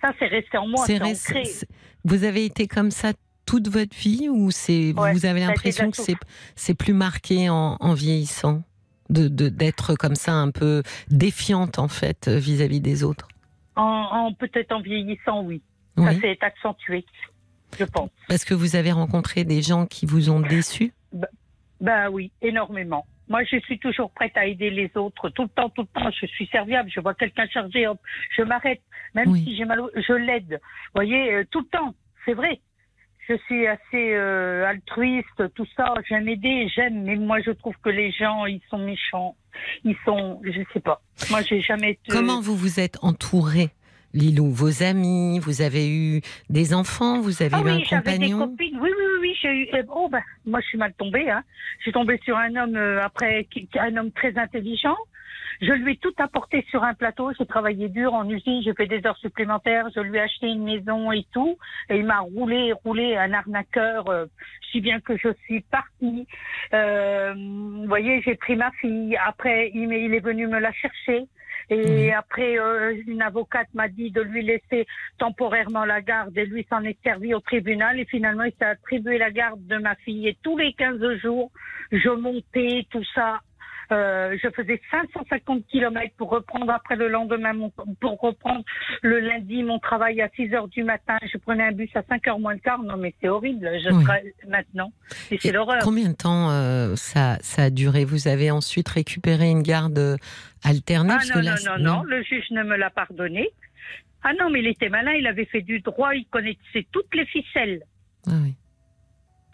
Ça, c'est resté en moi. C'est Vous avez été comme ça toute votre vie ou c'est vous avez l'impression que c'est c'est plus marqué en, vieillissant? De d'être comme ça un peu défiante en fait vis-à-vis des autres? En, peut-être en vieillissant, oui. oui. Ça s'est accentué je pense. Parce que vous avez rencontré des gens qui vous ont déçu bah, bah, oui, énormément. Moi, je suis toujours prête à aider les autres, tout le temps, tout le temps. Je suis serviable. Je vois quelqu'un chargé, hop, je m'arrête. Même si j'ai mal, je l'aide. Vous voyez, euh, tout le temps. C'est vrai. Je suis assez euh, altruiste, tout ça. J'aime aider, j'aime. Mais moi, je trouve que les gens, ils sont méchants. Ils sont, je sais pas. Moi, j'ai jamais. Été... Comment vous vous êtes entouré Lilou, vos amis, vous avez eu des enfants, vous avez ah eu oui, un compagnon des copines. Oui, oui, oui, j'ai eu. Eh, oh, ben, moi, je suis mal tombée. Hein. Je suis tombée sur un homme euh, après, un homme très intelligent. Je lui ai tout apporté sur un plateau. J'ai travaillé dur en usine. J'ai fait des heures supplémentaires. Je lui ai acheté une maison et tout. Et il m'a roulé, roulé un arnaqueur. Euh, si bien que je suis partie. Euh, vous voyez, j'ai pris ma fille. Après, il est venu me la chercher. Et après, euh, une avocate m'a dit de lui laisser temporairement la garde et lui s'en est servi au tribunal. Et finalement, il s'est attribué la garde de ma fille. Et tous les 15 jours, je montais tout ça euh, je faisais 550 km pour reprendre après le lendemain, pour reprendre le lundi mon travail à 6 heures du matin. Je prenais un bus à 5 heures moins de quart. Non, mais c'est horrible. Je serai maintenant. Et c'est l'horreur. Combien de temps euh, ça, ça a duré? Vous avez ensuite récupéré une garde alternée ah, non, non, non, non, le juge ne me l'a pardonné. Ah non, mais il était malin, il avait fait du droit, il connaissait toutes les ficelles. Ah oui.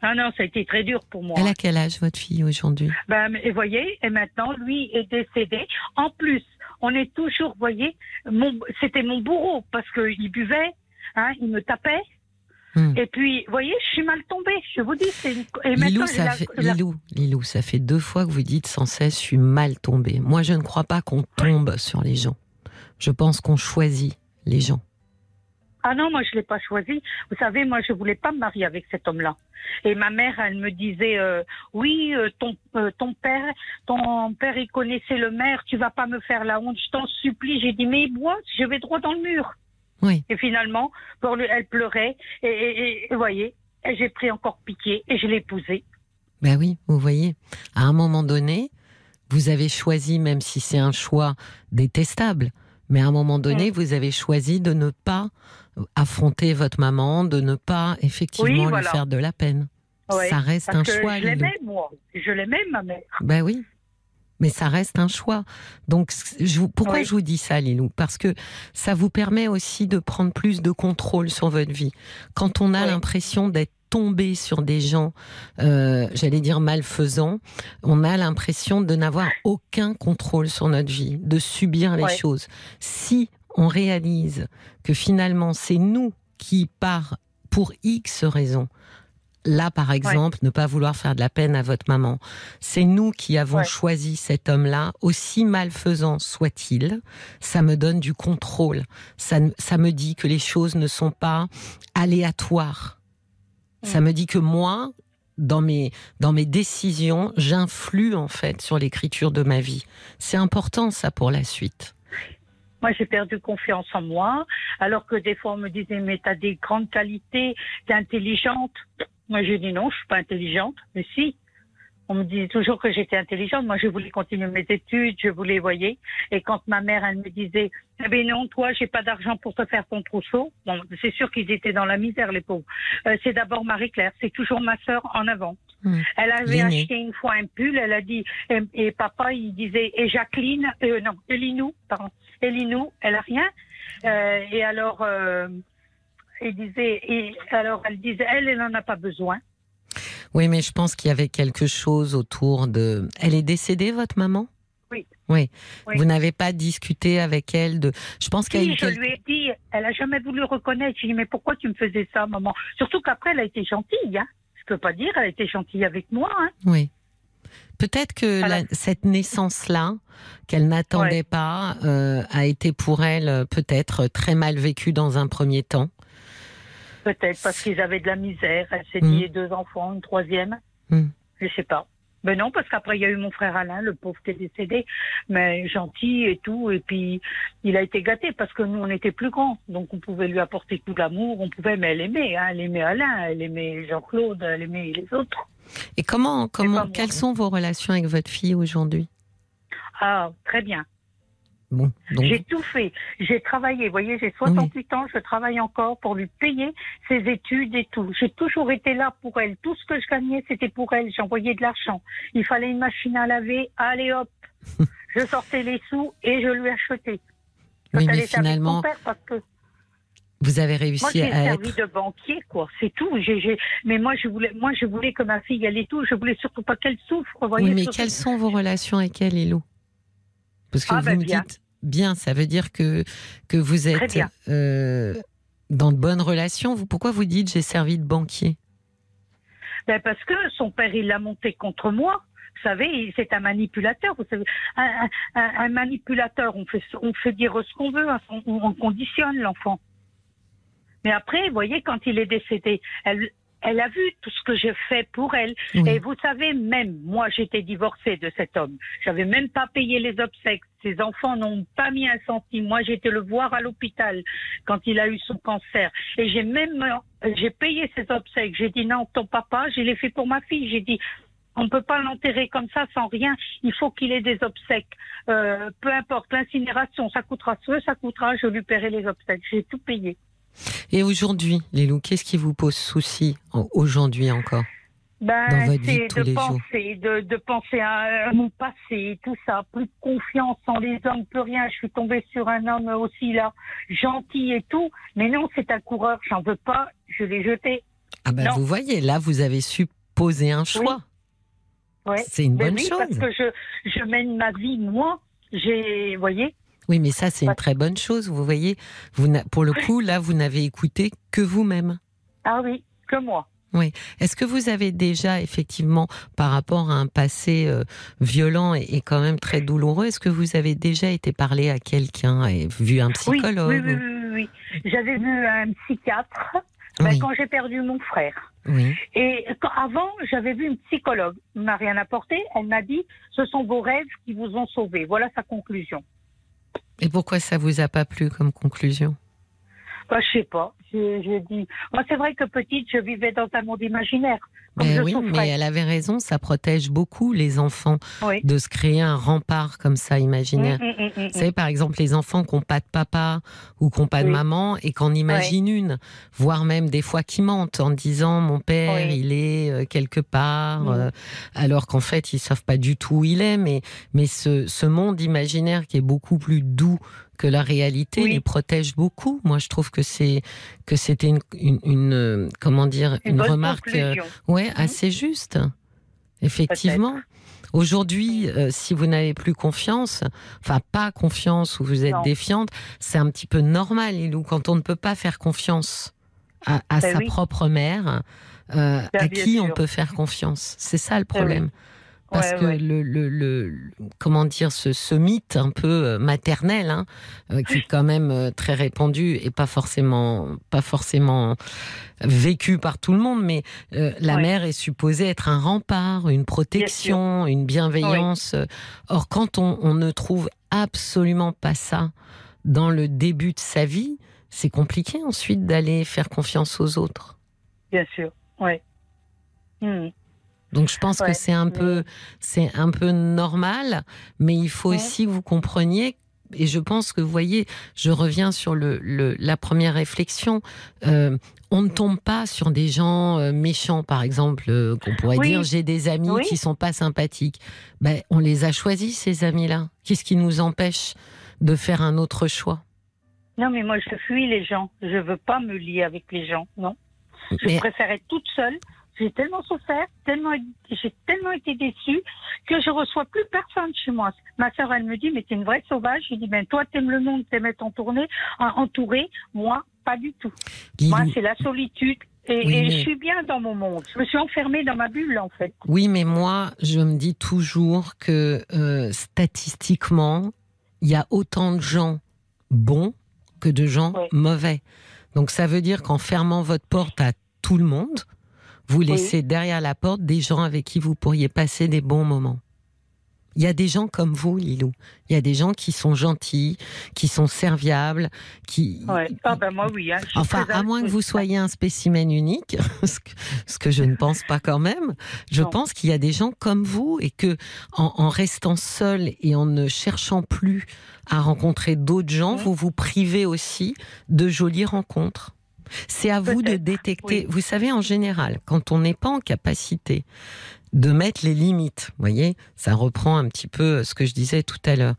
Ah non, ça a été très dur pour moi. Elle a quel âge, votre fille, aujourd'hui? Ben, Et voyez, et maintenant, lui est décédé. En plus, on est toujours, voyez, c'était mon bourreau, parce qu'il buvait, hein, il me tapait. Hmm. Et puis, vous voyez, je suis mal tombée. Je vous dis, c'est une... Lilou, ça fait... Lilou, Lilou, ça fait deux fois que vous dites sans cesse, je suis mal tombée. Moi, je ne crois pas qu'on tombe sur les gens. Je pense qu'on choisit les gens. Ah non, moi je l'ai pas choisi. Vous savez, moi je voulais pas me marier avec cet homme-là. Et ma mère, elle me disait, euh, oui, euh, ton euh, ton père, ton père, il connaissait le maire. Tu vas pas me faire la honte, je t'en supplie. J'ai dit, mais moi, je vais droit dans le mur. Oui. Et finalement, pour lui, elle pleurait. Et, et, et vous voyez, j'ai pris encore pitié et je l'ai épousé. Ben oui, vous voyez, à un moment donné, vous avez choisi, même si c'est un choix détestable, mais à un moment donné, vous avez choisi de ne pas affronter votre maman, de ne pas effectivement lui faire de la peine. ça reste un choix. Je l'aimais, moi. Je l'aimais, ma mère. Ben oui. Mais ça reste un choix. Donc, je pourquoi je vous dis ça, Lilou? Parce que ça vous permet aussi de prendre plus de contrôle sur votre vie. Quand on a l'impression d'être tombé sur des gens, euh, j'allais dire malfaisants, on a l'impression de n'avoir aucun contrôle sur notre vie, de subir les choses. Si on réalise que finalement c'est nous qui, par pour X raisons, là par exemple, ne pas vouloir faire de la peine à votre maman, c'est nous qui avons choisi cet homme-là, aussi malfaisant soit-il, ça me donne du contrôle, ça, ça me dit que les choses ne sont pas aléatoires ça mm. me dit que moi, dans mes, dans mes décisions, j'influe en fait sur l'écriture de ma vie. C'est important ça pour la suite. Moi, j'ai perdu confiance en moi, alors que des fois, on me disait, mais tu as des grandes qualités, tu es intelligente. Moi, j'ai dit non, je suis pas intelligente. Mais si, on me disait toujours que j'étais intelligente. Moi, je voulais continuer mes études, je voulais, voyez. Et quand ma mère, elle me disait, eh ben non, toi, j'ai pas d'argent pour te faire ton trousseau. Bon, c'est sûr qu'ils étaient dans la misère, les pauvres. Euh, c'est d'abord Marie-Claire, c'est toujours ma sœur en avant. Hmm. Elle avait acheté une fois un pull, elle a dit, et, papa, il disait, et Jacqueline, euh, non, Elinou, pardon, Elinou, elle a rien. Euh, et alors, disait, et alors elle disait, elle, elle n'en a pas besoin. Oui, mais je pense qu'il y avait quelque chose autour de. Elle est décédée, votre maman? Oui. oui. Vous n'avez pas discuté avec elle de. Je pense qu'elle. Oui, je lui ai dit. Elle a jamais voulu reconnaître. Je lui ai dit mais pourquoi tu me faisais ça, maman? Surtout qu'après elle a été gentille. Hein. Je peux pas dire. Elle a été gentille avec moi. Hein. Oui. Peut-être que cette naissance-là, qu'elle n'attendait pas, euh, a été pour elle euh, peut-être très mal vécue dans un premier temps. Peut-être parce qu'ils avaient de la misère. Elle s'est dit hmm. deux enfants, une troisième. Je hmm. Je sais pas. Mais non, parce qu'après il y a eu mon frère Alain, le pauvre qui est décédé, mais gentil et tout. Et puis il a été gâté parce que nous on était plus grands, donc on pouvait lui apporter tout l'amour, on pouvait, mais elle aimait, hein, elle aimait Alain, elle aimait Jean-Claude, elle aimait les autres. Et comment, comment, quelles sont vos relations avec votre fille aujourd'hui? Ah, très bien. J'ai tout fait. J'ai travaillé. Vous voyez, j'ai 68 ans, je travaille encore pour lui payer ses études et tout. J'ai toujours été là pour elle. Tout ce que je gagnais, c'était pour elle. J'envoyais de l'argent. Il fallait une machine à laver. Allez hop. je sortais les sous et je lui achetais. oui, mais finalement, vous avez réussi moi, à servi de banquier, quoi. C'est tout. Mais moi, je voulais, moi, je voulais que ma fille, elle tout. Je voulais surtout pas qu'elle souffre. oui, mais quelles sont vos relations avec elle, Elou parce que ah, vous ben me dites bien, ça veut dire que, que vous êtes euh, dans de bonnes relations. Vous, pourquoi vous dites j'ai servi de banquier? Ben Parce que son père, il l'a monté contre moi. Vous savez, c'est un manipulateur. Vous savez, un, manipulateur, on fait, on fait dire ce qu'on veut, hein, on, conditionne l'enfant. Mais après, vous voyez, quand il est décédé, elle, elle a vu tout ce que j'ai fait pour elle. Et vous savez, même moi, j'étais divorcée de cet homme. J'avais même pas payé les obsèques. Ses enfants n'ont pas mis un centime. Moi, été le voir à l'hôpital quand il a eu son cancer. Et j'ai même, j'ai payé ses obsèques. J'ai dit non, ton papa, je l'ai fait pour ma fille. J'ai dit, on ne peut pas l'enterrer comme ça sans rien. Il faut qu'il ait des obsèques. Euh, peu importe, l'incinération, ça coûtera ce, ça coûtera, je lui paierai les obsèques. J'ai tout payé. Et aujourd'hui, Lilou, qu'est-ce qui vous pose souci aujourd'hui encore ben, dans votre vie de penser, De, de, penser à, mon passé, tout ça, plus de confiance en les hommes, plus rien. Je suis tombée sur un homme aussi là, gentil et tout, mais non, c'est un coureur, j'en veux pas, je l'ai jeté. Ah ben vous voyez, là vous avez su poser un choix. Ouais. C'est une ben bonne chose. Parce que je, je mène ma vie moi. J'ai, voyez, oui, mais ça, c'est une très bonne chose. Vous voyez, vous, pour le coup, là, vous n'avez écouté que vous-même. Ah oui, que moi. Oui. Est-ce que vous avez déjà, effectivement, par rapport à un passé euh, violent et, quand même très douloureux, est-ce que vous avez déjà été parlé à quelqu'un et vu un psychologue Oui, oui, oui. oui, J'avais vu un psychiatre ben, quand j'ai perdu mon frère. Oui. Et avant, j'avais vu une psychologue. Elle m'a rien apporté. Elle m'a dit ce sont vos rêves qui vous ont sauvé. Voilà sa conclusion. Et pourquoi ça vous a pas plu comme conclusion? Bah, Je sais pas. Je, dis. Moi, c'est vrai que petite, je vivais dans un monde imaginaire. Mais oui, mais elle avait raison, ça protège beaucoup les enfants de se créer un rempart comme ça imaginaire. Mmh, mmh, mmh, Vous savez, par exemple, les enfants qui n'ont pas de papa ou qui n'ont pas de maman et qu'en imaginent une, voire même des fois qui mentent en disant mon père, il est euh, quelque part, euh, alors qu'en fait, ils ne savent pas du tout où il est. Mais, mais ce, ce monde imaginaire qui est beaucoup plus doux que la réalité les protège beaucoup. Moi, je trouve que c'est que c'était une, une, euh, comment dire une, remarque euh, ouais mhm. assez juste. Effectivement. Aujourd'hui, euh, si vous n'avez plus confiance, enfin pas confiance ou vous êtes défiante, c'est un petit peu normal. Ou quand on ne peut pas faire confiance à, ben sa propre mère, à qui on peut faire confiance C'est ça le ben problème parce que Le, le, le, comment dire ce, ce, mythe un peu euh, maternel hein, euh, qui est quand même euh, très répandu et pas forcément pas forcément vécu par tout le monde mais la mère est supposée être un rempart une protection une bienveillance. Or quand on, on, ne trouve absolument pas ça dans le début de sa vie c'est compliqué ensuite d'aller faire confiance aux autres. Bien sûr ouais. Hmm. Donc je pense que c'est un peu, c'est un peu normal, mais il faut aussi que vous compreniez. Et je pense que vous voyez, je reviens sur le, la première réflexion. Euh, on ne tombe pas sur des gens euh, méchants, par exemple, euh, qu'on pourrait dire j'ai des amis qui sont pas sympathiques. Ben, on les a choisis ces amis-là. Qu'est-ce qui nous empêche de faire un autre choix? Non, mais moi je fuis les gens. Je veux pas me lier avec les gens. Non. Je préfère être toute seule j'ai tellement souffert, tellement, j'ai tellement été déçue que je reçois plus personne chez moi. Ma sœur, elle me dit, mais t'es une vraie sauvage. Je dis, ben toi, t'aimes le monde, t'aimes être entouré, entouré. Moi, pas du tout. Moi, c'est la solitude. Et, je suis bien dans mon monde. Je me suis enfermée dans ma bulle, en fait. Oui, mais moi, je me dis toujours que euh, statistiquement, il y a autant de gens bons que de gens mauvais. Donc ça veut dire qu'en fermant votre porte à tout le monde, vous laissez derrière la porte des gens avec qui vous pourriez passer des bons moments. Il y a des gens comme vous, Lilou. Il y a des gens qui sont gentils, qui sont serviables, qui. Ouais. Ah ben moi oui. Hein. Enfin, à moins que vous soyez un spécimen unique, ce que, je ne pense pas quand même. Je pense qu'il y a des gens comme vous et que en, restant seul et en ne cherchant plus à rencontrer d'autres gens, mmh. vous vous privez aussi de jolies rencontres. C'est à vous de détecter. Vous savez, en général, quand on n'est pas en capacité de mettre les limites, vous voyez, ça reprend un petit peu ce que je disais tout à l'heure.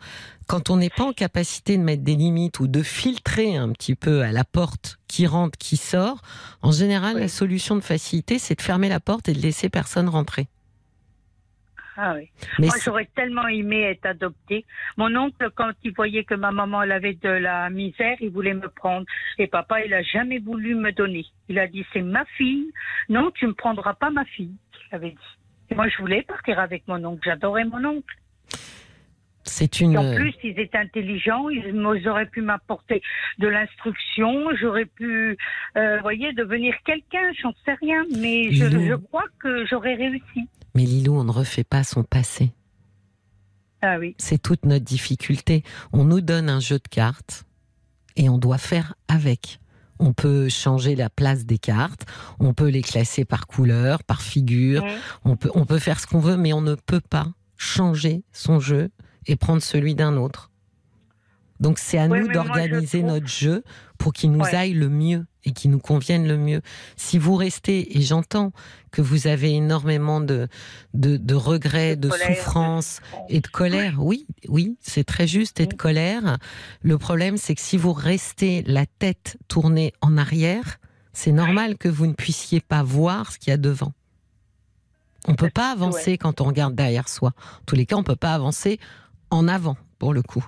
Quand on n'est pas en capacité de mettre des limites ou de filtrer un petit peu à la porte qui rentre, qui sort, en général, la solution de facilité, c'est de fermer la porte et de laisser personne rentrer. Ah oui. Moi, j'aurais tellement aimé être adoptée. Mon oncle, quand il voyait que ma maman elle avait de la misère, il voulait me prendre. Et papa, il a jamais voulu me donner. Il a dit, c'est ma fille. Non, tu ne me prendras pas ma fille. Il avait dit. moi, je voulais partir avec mon oncle. J'adorais mon oncle. C'est une. en plus, ils étaient intelligents. Ils, auraient pu m'apporter de l'instruction. J'aurais pu, euh, voyez, devenir quelqu'un. J'en sais rien, mais je, je crois que j'aurais réussi. Mais Lilou, on ne refait pas son passé. Ah oui. C'est toute notre difficulté. On nous donne un jeu de cartes et on doit faire avec. On peut changer la place des cartes, on peut les classer par couleur, par figure, on, peut, on peut faire ce qu'on veut, mais on ne peut pas changer son jeu et prendre celui d'un autre. Donc c'est à nous d'organiser notre jeu pour qu'il nous aille le mieux et qui nous convienne le mieux. Si vous restez, et j'entends que vous avez énormément de, de, regrets, de, souffrances et de colère, oui, oui, c'est très juste, et de colère. Le problème, c'est que si vous restez la tête tournée en arrière, c'est normal que vous ne puissiez pas voir ce qu'il y a devant. On ne peut pas avancer quand on regarde derrière soi. En tous les cas, on ne peut pas avancer en avant, pour le coup.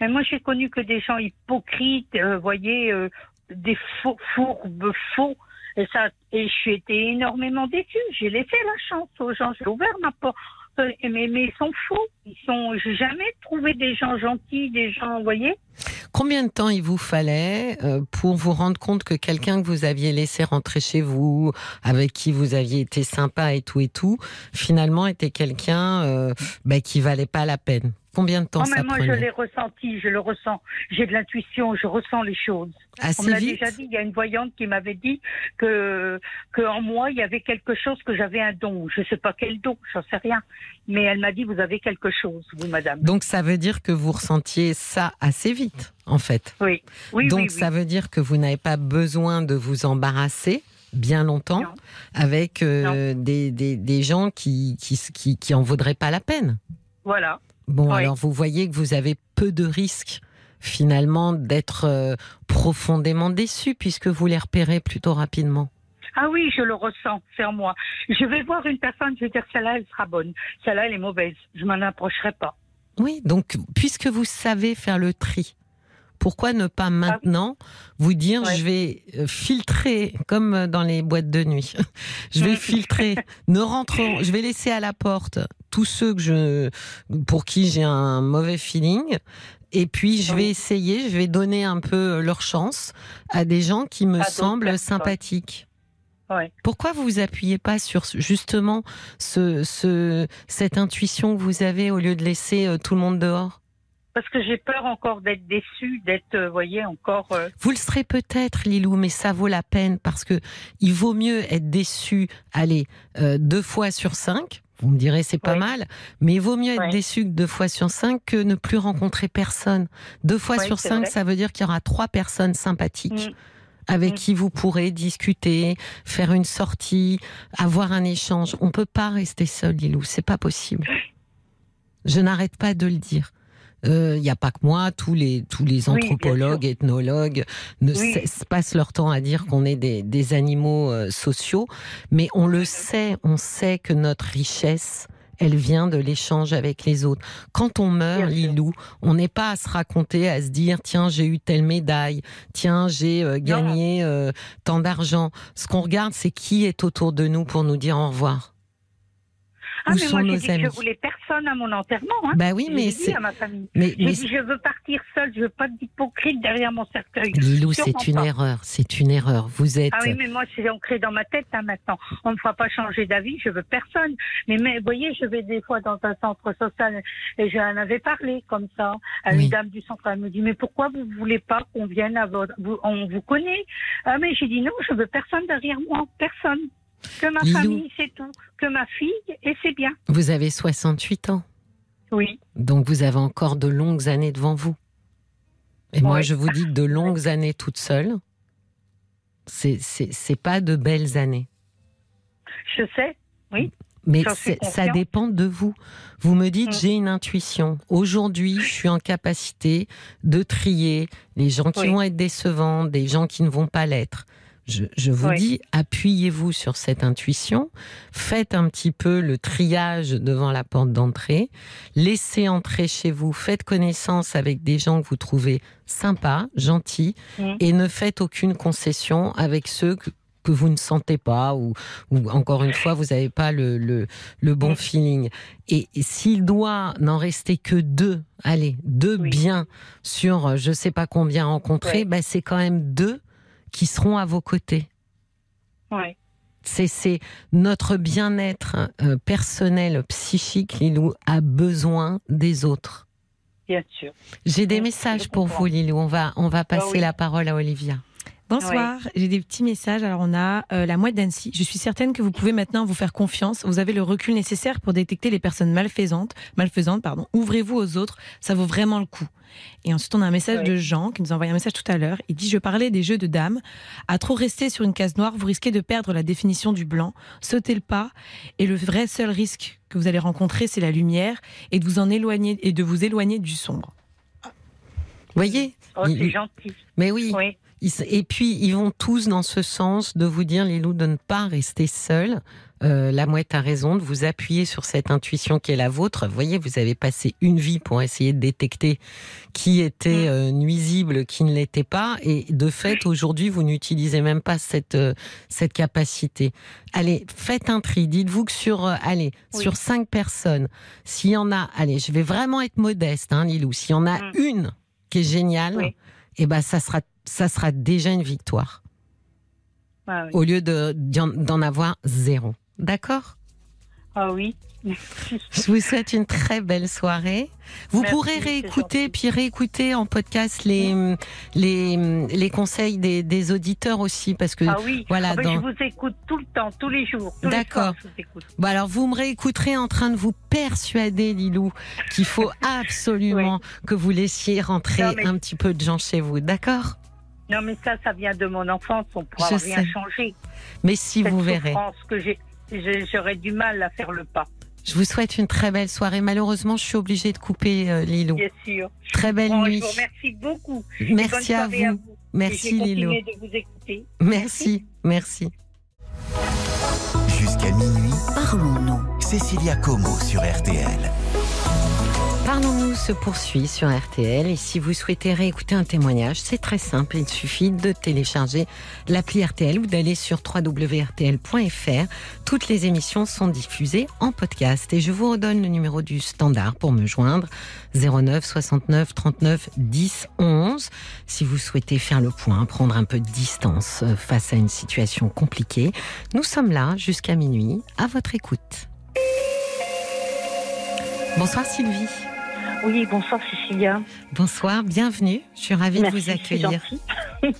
Mais moi, j'ai connu que des gens hypocrites, vous euh, voyez, euh, des faux, fourbes, faux. Et ça, et je suis été énormément déçue. J'ai laissé la chance aux gens. J'ai ouvert ma porte. Euh, mais, mais ils sont fous. Ils sont. J'ai jamais trouvé des gens gentils, des gens, vous voyez. Combien de temps il vous fallait pour vous rendre compte que quelqu'un que vous aviez laissé rentrer chez vous, avec qui vous aviez été sympa et tout et tout, finalement était quelqu'un euh, bah, qui valait pas la peine? Combien de temps oh, ça Moi, je l'ai ressenti, je le ressens. J'ai de l'intuition, je ressens les choses. Assez On me l'a déjà dit, il y a une voyante qui m'avait dit que, que en moi, il y avait quelque chose, que j'avais un don. Je ne sais pas quel don, j'en sais rien. Mais elle m'a dit, vous avez quelque chose, vous, madame. Donc, ça veut dire que vous ressentiez ça assez vite, en fait. Oui. oui Donc, ça veut dire que vous n'avez pas besoin de vous embarrasser bien longtemps avec euh, des, des, des, gens qui, qui, qui, qui en vaudraient pas la peine. Voilà. Bon, alors vous voyez que vous avez peu de risques finalement d'être euh, profondément déçu puisque vous les repérez plutôt rapidement. Ah oui, je le ressens, c'est en moi. Je vais voir une personne, je vais dire celle-là, elle sera bonne, celle-là, elle est mauvaise, je m'en approcherai pas. Oui, donc puisque vous savez faire le tri, pourquoi ne pas ah maintenant vous dire je vais euh, filtrer comme dans les boîtes de nuit. je vais filtrer, ne rentrons, je vais laisser à la porte tous ceux que je pour qui j'ai un mauvais feeling et puis je vais essayer, je vais donner un peu leur chance à des gens qui me semblent sympathiques. Pourquoi vous vous appuyez pas sur justement ce, ce, cette intuition que vous avez au lieu de laisser euh, tout le monde dehors? Parce que j'ai peur encore d'être déçue, d'être, euh, voyez, encore. Euh, vous le serez peut-être, Lilou, mais ça vaut la peine parce que il vaut mieux être déçu, allez, euh, deux fois sur cinq. Vous me direz, c'est pas mal, mais il vaut mieux être déçu deux fois sur cinq que ne plus rencontrer personne. Deux fois sur cinq, ça veut dire qu'il y aura trois personnes sympathiques. Mm. avec mm. qui vous pourrez discuter, faire une sortie, avoir un échange. On peut pas rester seul, Lilou, c'est pas possible. Je n'arrête pas de le dire. Il euh, n'y a pas que moi, tous les tous les anthropologues, ethnologues ne passent leur temps à dire qu'on est des, des animaux euh, sociaux, mais on le sait, on sait que notre richesse, elle vient de l'échange avec les autres. Quand on meurt, Lilou, on n'est pas à se raconter, à se dire tiens j'ai eu telle médaille, tiens j'ai euh, gagné tant d'argent. Ce qu'on regarde, c'est qui est autour de nous pour nous dire au revoir. Ah, mais moi, j'ai dit que je voulais personne à mon enterrement. Hein. Bah oui, mais c'est. à ma famille. Mais, dit, je veux partir seule, je veux pas d'hypocrite derrière mon cercueil. Lilou, c'est une erreur, c'est une erreur. Vous êtes. Ah oui, mais moi, c'est ancré dans ma tête hein, maintenant. On ne me fera pas changer d'avis, je veux personne. Mais, mais, vous voyez, je vais des fois dans un centre social et j'en avais parlé comme ça à une dame du centre. Elle me dit, mais pourquoi vous voulez pas qu'on vienne à votre. On vous connaît? Ah, mais j'ai dit, non, je veux personne derrière moi, personne. Que ma famille, c'est tout. Que ma fille, et c'est bien. Vous avez 68 ans. Oui. Donc vous avez encore de longues années devant vous. Et moi, je vous dis de longues années toute seule. C'est, c'est, pas de belles années. Je sais, oui. Mais ça dépend de vous. Vous me dites, mm. j'ai une intuition. Aujourd'hui, je suis en capacité de trier les gens qui vont être décevants, des gens qui ne vont pas l'être. Je, vous dis, appuyez-vous sur cette intuition, faites un petit peu le triage devant la porte d'entrée, laissez entrer chez vous, faites connaissance avec des gens que vous trouvez sympas, gentils, et ne faites aucune concession avec ceux que, vous ne sentez pas ou, encore une fois vous n'avez pas le, le, bon feeling. Et, s'il doit n'en rester que deux, allez, deux biens sur je sais pas combien rencontrés, ben c'est quand même deux qui seront à vos côtés. C'est notre bien-être euh, personnel, psychique, Lilou, a besoin des autres. Bien sûr. J'ai des messages pour vous, Lilou. On va, on va passer ah la parole à Olivia. Bonsoir, j'ai des petits messages. Alors on a euh, la mouette d'Annecy. Je suis certaine que vous pouvez maintenant vous faire confiance. Vous avez le recul nécessaire pour détecter les personnes malfaisantes. Malfaisantes, pardon. Ouvrez-vous aux autres, ça vaut vraiment le coup. Et ensuite on a un message de Jean qui nous a envoyé un message tout à l'heure. Il dit je parlais des jeux de dames. À trop rester sur une case noire, vous risquez de perdre la définition du blanc. Sautez le pas. Et le vrai seul risque que vous allez rencontrer, c'est la lumière et de vous en éloigner et de vous éloigner du sombre. Voyez? Oh, c'est gentil. Mais oui. oui Et puis, ils vont tous dans ce sens de vous dire, Lilou, de ne pas rester seul. Euh, la mouette a raison de vous appuyer sur cette intuition qui est la vôtre. Vous voyez, vous avez passé une vie pour essayer de détecter qui était mm. euh, nuisible, qui ne l'était pas, et de fait, aujourd'hui, vous n'utilisez même pas cette euh, cette capacité. Allez, faites un tri. Dites-vous que sur allez sur cinq personnes, s'il y en a, allez, je vais vraiment être modeste, hein, Lilou. S'il y en a mm. une qui est géniale, et eh ben ça sera ça sera déjà une victoire. Ah Au lieu d'en avoir zéro. D'accord? Ah oui. Je vous souhaite une très belle soirée. Vous pourrez réécouter puis réécouter en podcast les les, les conseils des, des, auditeurs aussi parce que ah oui. voilà ah ben, je vous écoute tout le temps tous les jours D'accord. Bon alors vous me réécouterez en train de vous persuader Lilou qu'il faut absolument que vous laissiez rentrer un petit peu de gens chez vous. D'accord? Non mais ça ça vient de mon enfance, on pourra rien changer. Mais si vous verrez que j'ai j'aurais du mal à faire le pas. Je vous souhaite une très belle soirée. Malheureusement, je suis obligée de couper euh, Lilou. Bien sûr. Très belle nuit. Je vous remercie beaucoup. Merci à vous. Merci de vous écouter. Merci. Merci. Jusqu'à minuit, parlons-nous. Cécilia Como sur RTL. Parlons-nous se poursuit sur RTL et si vous souhaitez réécouter un témoignage, c'est très simple, il suffit de télécharger l'appli RTL ou d'aller sur www.rtl.fr. Toutes les émissions sont diffusées en podcast et je vous redonne le numéro du standard pour me joindre 09 69 39 10 11 si vous souhaitez faire le point, prendre un peu de distance euh, face à une situation compliquée. Nous sommes là jusqu'à minuit à votre écoute. Bonsoir Sylvie. Oui, bonsoir Cécilia. Bonsoir, bienvenue. Je suis ravie de vous accueillir.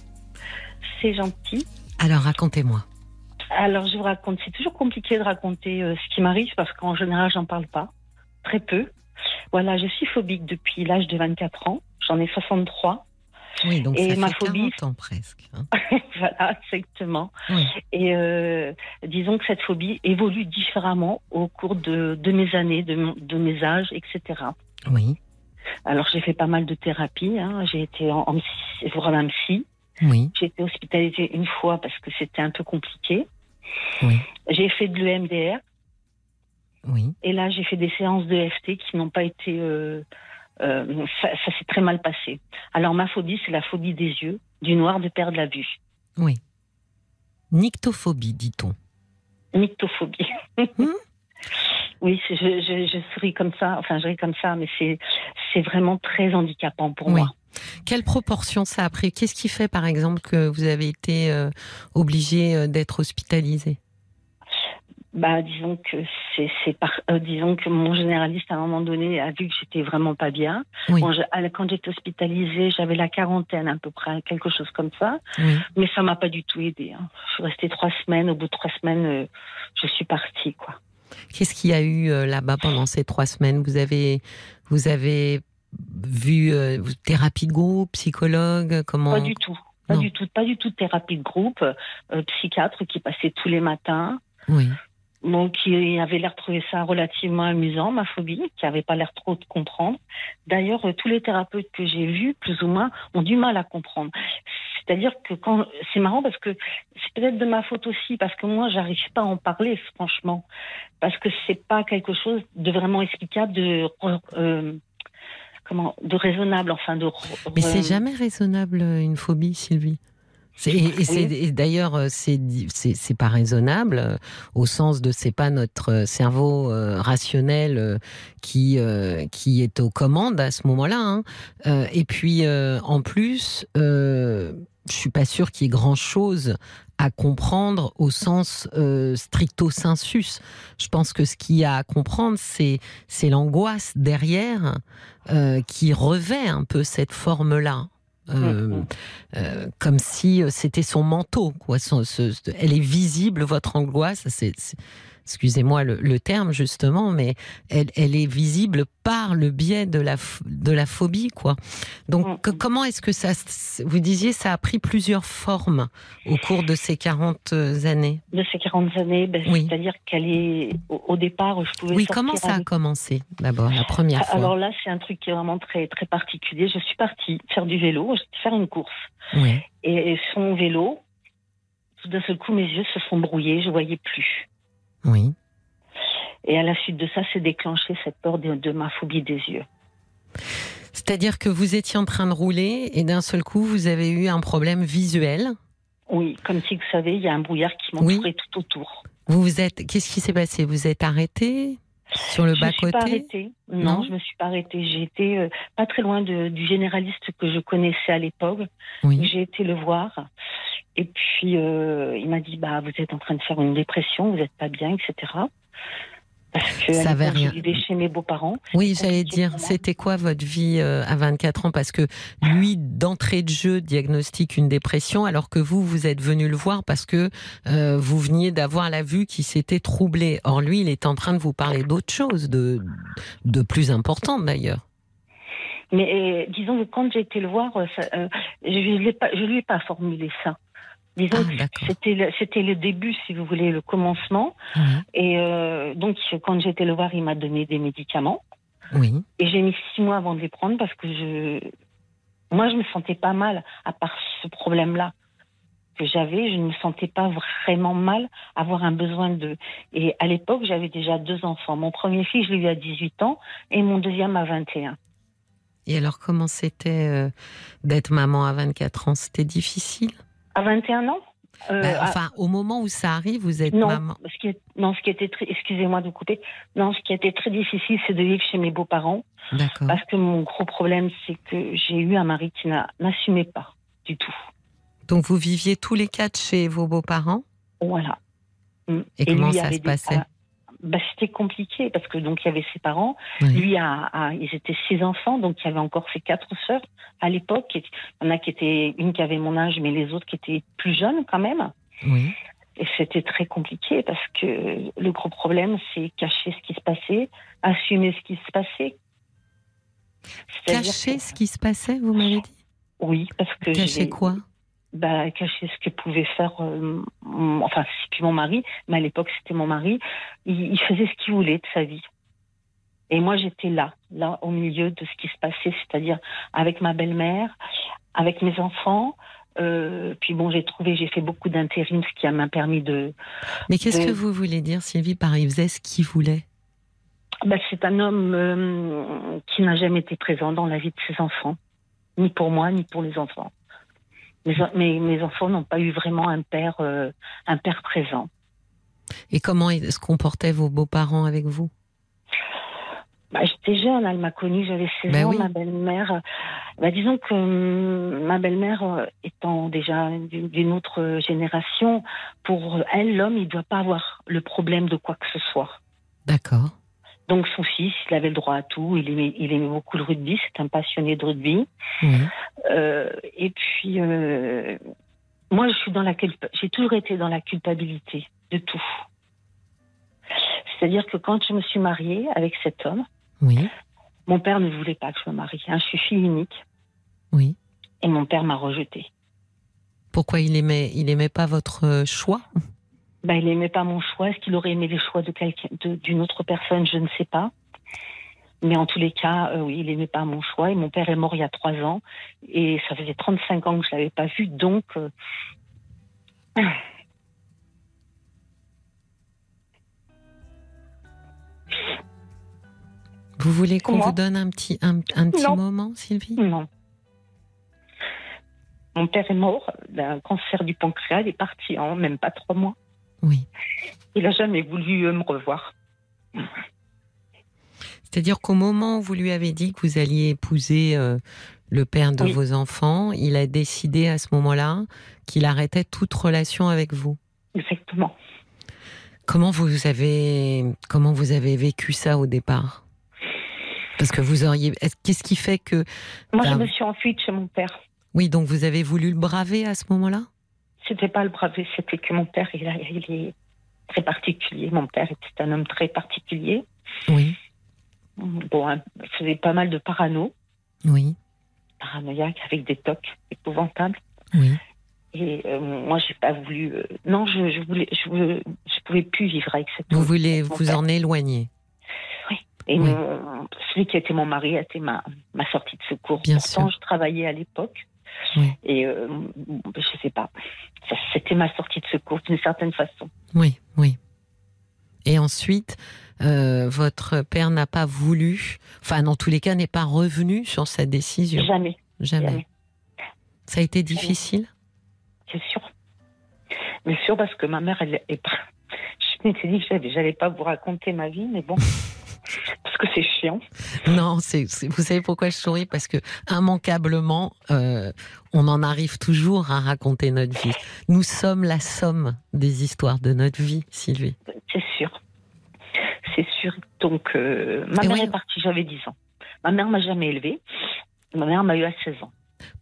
C'est gentil. Alors racontez-moi. Alors je vous raconte, c'est toujours compliqué de raconter euh, ce qui m'arrive parce qu'en général j'en parle pas, très peu. Voilà, je suis phobique depuis l'âge de 24 ans, j'en ai 63. Oui, donc et ça ma fait phobie, ans presque. Hein. voilà, exactement. Et euh, disons que cette phobie évolue différemment au cours de, mes années, de, de mes âges, etc. Oui. Alors j'ai fait pas mal de thérapie. Hein. J'ai été en, en voir un psy. Oui. J'ai été hospitalisée une fois parce que c'était un peu compliqué. Oui. J'ai fait de l'EMDR. Oui. Et là, j'ai fait des séances de FT qui n'ont pas été. Euh, euh, ça, ça s'est très mal passé. Alors ma phobie, c'est la phobie des yeux, du noir, de perdre la vue. Oui. Nyctophobie, dit-on. Nyctophobie. Hmm oui, je, je, je, souris comme ça, enfin je ris comme ça, mais c'est vraiment très handicapant pour moi. Quelle proportion ça a pris? Qu'est-ce qui fait, par exemple, que vous avez été euh, obligé euh, d'être hospitalisé? Bah, disons que c'est, par, euh, disons que mon généraliste à un moment donné a vu que j'étais vraiment pas bien. quand j'étais hospitalisée, j'avais la quarantaine à peu près, quelque chose comme ça. Mais ça m'a pas du tout aidé. Hein. Je suis restée trois semaines. Au bout de trois semaines, je suis partie, quoi. Qu'est-ce qu'il y a eu euh, là-bas pendant ces trois semaines? Vous avez, vous avez vu euh, thérapie de groupe, psychologue Comment? Pas du tout. Pas du tout, pas du tout de thérapie de groupe, euh, psychiatre qui passait tous les matins. Oui. Bon, qui avait l'air de trouver ça relativement amusant, ma phobie, qui avait pas l'air trop de comprendre. D'ailleurs, tous les thérapeutes que j'ai vus, plus ou moins, ont du mal à comprendre. C'est-à-dire que quand c'est marrant parce que c'est peut-être de ma faute aussi parce que moi j'arrive pas à en parler franchement parce que c'est pas quelque chose de vraiment explicable de euh, comment de raisonnable enfin de mais c'est jamais raisonnable une phobie Sylvie et, d'ailleurs, euh, c'est pas raisonnable euh, au sens de c'est pas notre cerveau rationnel qui qui est aux commandes à ce moment-là. Hein. et puis en plus, je suis pas sûre qu'il y ait grand chose à comprendre au sens euh, stricto sensus. Je pense que ce qu'il y a à comprendre, c'est c'est l'angoisse derrière euh, qui revêt un peu cette forme-là. Euh, mm-hmm. comme si c'était son manteau, quoi. elle est visible, votre angoisse. C'est excusez-moi le, terme justement, mais elle, est visible par le biais de la, de la phobie, quoi. Donc, mm. comment est-ce que ça, vous disiez, ça a pris plusieurs formes au cours de ces 40 années? De ces 40 années, ben, c'est-à-dire qu'elle est, au, départ, je pouvais. Oui, comment ça a commencé d'abord, la première fois? Alors là, c'est un truc qui est vraiment très, très particulier. Je suis partie faire du vélo, faire une course. Oui. Et son vélo, tout d'un seul coup, mes yeux se sont brouillés, je voyais plus. Oui. Et à la suite de ça, c'est déclenché cette peur de, ma phobie des yeux. C'est-à-dire que vous étiez en train de rouler et d'un seul coup, vous avez eu un problème visuel Oui, comme si vous savez, il y a un brouillard qui m'entourait tout autour. Vous vous êtes, qu'est-ce qui s'est passé? Vous êtes arrêté? Sur le bas côté pas arrêtée. Non, je me suis pas arrêtée. J'ai été euh, pas très loin du généraliste que je connaissais à l'époque. J'ai été le voir. Et puis, euh, il m'a dit, bah, vous êtes en train de faire une dépression, vous n'êtes pas bien, etc. Parce que ça rien. je vivais chez mes beaux-parents. Oui, j'allais dire, c'était quoi votre vie euh, à 24 ans? Parce que lui, d'entrée de jeu, diagnostique une dépression, alors que vous, vous êtes venu le voir parce que euh, vous veniez d'avoir la vue qui s'était troublée. Or, lui, il est en train de vous parler d'autre chose, de, de plus important d'ailleurs. Mais disons que quand j'ai été le voir, je ne lui ai pas formulé ça. Disons ah, c'était le, c'était le début, si vous voulez, le commencement. Et euh, donc, quand j'étais le voir, il m'a donné des médicaments. Oui. Et j'ai mis six mois avant de les prendre parce que je, moi, je me sentais pas mal à part ce problème-là que j'avais. Je ne me sentais pas vraiment mal, avoir un besoin de. Et à l'époque, j'avais déjà deux enfants. Mon premier fils, je l'ai eu à 18 ans et mon deuxième à 21. Et alors, comment c'était euh, d'être maman à 24 ans? C'était difficile? À 21 ans euh, bah, enfin, au moment où ça arrive, vous êtes non, maman. Ce qui non, ce qui était très, excusez-moi de couper. Non, ce qui était très difficile, c'est de vivre chez mes beaux-parents. Parce que mon gros problème, c'est que j'ai eu un mari qui n'assumait pas du tout. Donc vous viviez tous les quatre chez vos beaux-parents? Voilà. Et, comment ça se passait? Bah, c'était compliqué parce que donc il y avait ses parents, lui a, ils étaient six enfants, donc il y avait encore ses quatre sœurs à l'époque. Il y en a qui étaient une qui avait mon âge, mais les autres qui étaient plus jeunes quand même. Oui. Et c'était très compliqué parce que le gros problème, c'est cacher ce qui se passait, assumer ce qui se passait. Cacher ce qui se passait, vous m'avez dit? Oui, parce que. Cacher quoi? Bah, cacher ce que pouvait faire, euh, enfin, c'est plus mon mari, mais à l'époque c'était mon mari. Il, faisait ce qu'il voulait de sa vie. Et moi j'étais là, là au milieu de ce qui se passait, c'est-à-dire avec ma belle-mère, avec mes enfants. Euh, puis bon, j'ai trouvé, j'ai fait beaucoup d'intérim, ce qui m'a permis de. Mais qu'est-ce que vous voulez dire, Sylvie, par il faisait ce qu'il voulait bah, C'est un homme euh, qui n'a jamais été présent dans la vie de ses enfants, ni pour moi, ni pour les enfants. Mes, mes, enfants n'ont pas eu vraiment un père, euh, un père présent. Et comment se comportaient vos beaux-parents avec vous? Bah, J'étais jeune, elle m'a connue, j'avais 16 ben ans, ma belle-mère. Bah, disons que hum, ma belle-mère, euh, étant déjà d'une autre génération, pour elle, l'homme, il ne doit pas avoir le problème de quoi que ce soit. D'accord. Donc son fils, il avait le droit à tout. Il aimait, il aimait beaucoup le rugby. C'est un passionné de rugby. Euh, et puis euh, moi, je suis dans la j'ai toujours été dans la culpabilité de tout. C'est-à-dire que quand je me suis mariée avec cet homme, oui. mon père ne voulait pas que je me marie. Hein. Je suis fille unique. Oui. Et mon père m'a rejetée. Pourquoi il aimait, il aimait pas votre choix? Bah, il n'aimait pas mon choix. Est-ce qu'il aurait aimé les choix de d'une autre personne? Je ne sais pas. Mais en tous les cas, euh, oui, il n'aimait pas mon choix. Et mon père est mort il y a trois ans. Et ça faisait 35 ans que je ne l'avais pas vu. Donc. Euh, vous voulez qu'on vous donne un petit, un, petit moment, Sylvie? Non. Mon père est mort d'un cancer du pancréas. Il est parti en même pas trois mois. Oui. Il n'a jamais voulu euh, me revoir. C'est-à-dire qu'au moment où vous lui avez dit que vous alliez épouser euh, le père de vos enfants, il a décidé à ce moment-là qu'il arrêtait toute relation avec vous. Exactement. Comment vous avez comment vous avez vécu ça au départ? Parce que vous auriez qu'est-ce qui fait que Moi je me suis enfuie de chez mon père. Oui, donc vous avez voulu le braver à ce moment-là? C'était pas le braver, c'était que mon père, il, très particulier. Mon père était un homme très particulier. Oui. Bon, il faisait pas mal de parano. Oui. Paranoïaque avec des tocs épouvantables. Oui. Et euh, moi, j'ai pas voulu. euh, non, je, je voulais, je, voulais- je pouvais plus vivre avec cette. Vous voulez vous père. en éloigner. Et Oui. mon- celui qui était mon mari a été ma, ma sortie de secours. Bien Pourtant, sûr. je travaillais à l'époque. Oui. Et euh, je sais pas. C'était ma sortie de secours d'une certaine façon. Oui, oui. Et ensuite, euh, votre père n'a pas voulu, enfin, dans tous les cas, n'est pas revenu sur sa décision. Jamais, Jamais. jamais. Ça a été difficile? C'est sûr. Mais sûr parce que ma mère, elle est. Je m'étais dit que j'allais pas vous raconter ma vie, mais bon. parce que c'est chiant. Non, c'est, vous savez pourquoi je souris? Parce que immanquablement, euh, on en arrive toujours à raconter notre vie. Nous sommes la somme des histoires de notre vie, Sylvie. C'est sûr. C'est sûr. Donc, euh, ma Et mère oui. est partie, j'avais 10 ans. Ma mère m'a jamais élevée. Ma mère m'a eu à 16 ans.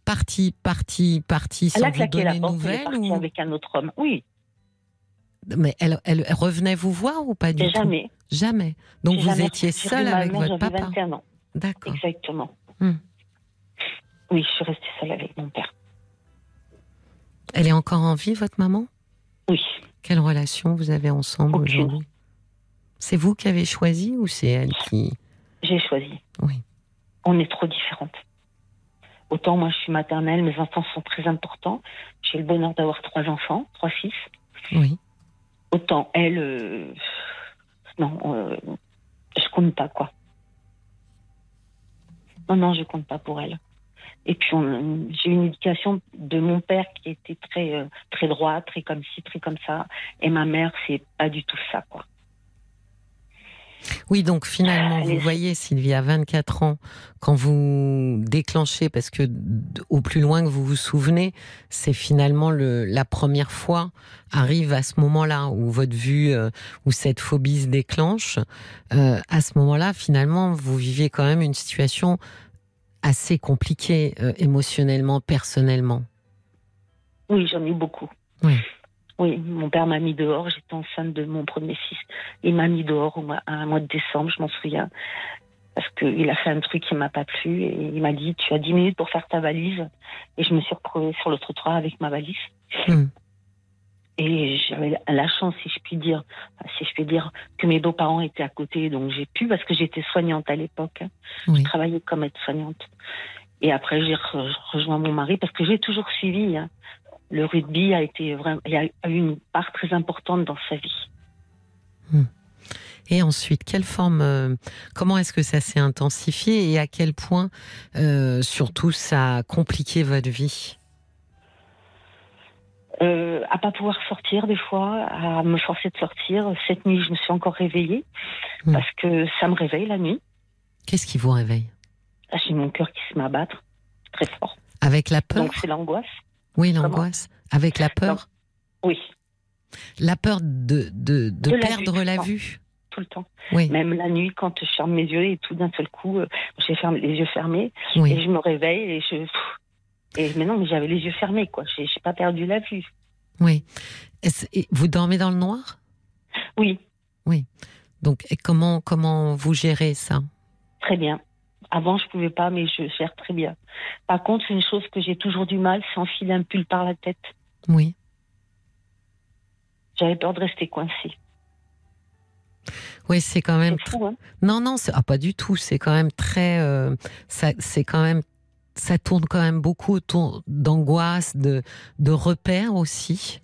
Parti, parti, parti, Elle sans vous claqué la donner porte, elle est partie ou... avec un autre homme. Oui, Mais elle, elle, elle revenait vous voir ou pas du mais tout? Jamais. Jamais. Donc vous jamais étiez seule avec mère, votre papa 21 ans, D'accord. exactement. Hmm. Oui, je suis restée seule avec mon père. Elle est encore en vie, votre maman? Oui, Quelle relation vous avez ensemble aujourd'hui? C'est vous qui avez choisi ou c'est elle qui... j'ai choisi. Oui. On est trop différentes. Autant moi je suis maternelle, mes enfants sont très importants. J'ai le bonheur d'avoir trois enfants, trois fils. Oui. Autant elle, euh, non, euh, je compte pas quoi. Non, non, je compte pas pour elle. Et puis j'ai une éducation de mon père qui était très euh, très droit, très comme ci, très comme ça. Et ma mère, c'est pas du tout ça quoi. Oui, donc finalement, vous Allez. voyez, Sylvie, à 24 ans, quand vous déclenchez, parce que au plus loin que vous vous souvenez, c'est finalement le, la première fois arrive à ce moment-là où votre vue, euh, où cette phobie se déclenche. Euh, à ce moment-là, finalement, vous viviez quand même une situation assez compliquée euh, émotionnellement, personnellement. Oui, j'en ai eu beaucoup. Oui. Oui, mon père m'a mis dehors. J'étais enceinte de mon premier fils. Il m'a mis dehors au mois, à un mois de décembre, je m'en souviens. Parce qu'il a fait un truc qui m'a pas plu. Et il m'a dit Tu as 10 minutes pour faire ta valise. Et je me suis retrouvée sur le trottoir avec ma valise. Hmm. Et j'avais la chance, si je puis dire, si je puis dire, que mes beaux-parents étaient à côté. Donc j'ai pu, parce que j'étais soignante à l'époque. Oui. Je travaillais comme aide-soignante. Et après, j'ai re- rejoint mon mari parce que j'ai toujours suivi. hein. Le rugby a été vraiment, a eu une part très importante dans sa vie. Et ensuite, quelle forme, euh, comment est-ce que ça s'est intensifié et à quel point, euh, surtout, ça a compliqué votre vie? Euh, à pas pouvoir sortir des fois, à me forcer de sortir. Cette nuit, je me suis encore réveillée Mm. parce que ça me réveille la nuit. Qu'est-ce qui vous réveille? Là, J'ai mon cœur qui se met à battre très fort. Avec la peur? Donc c'est l'angoisse. Oui, l'angoisse. Avec la peur? Oui, La peur de, de, de De la perdre vue, la vue? Tout le temps. Oui, Même la nuit, quand je ferme mes yeux et tout d'un seul coup, euh, j'ai fermé les yeux fermés et oui. je me réveille et je. Et mais non, mais j'avais les yeux fermés, quoi. J'ai pas perdu la vue. oui. Et vous dormez dans le noir? Oui, Donc, et comment, comment vous gérez ça? Très bien. Avant, je pouvais pas, mais je gère très bien. Par contre, une chose que j'ai toujours du mal, c'est enfiler un pull par la tête. Oui. J'avais peur de rester coincée. Oui, c'est quand même C'est fou, hein Non, non, c'est ah, pas du tout. C'est quand même très. euh, ça, c'est quand même. Ça tourne quand même beaucoup autour d'angoisse, de, de repères aussi.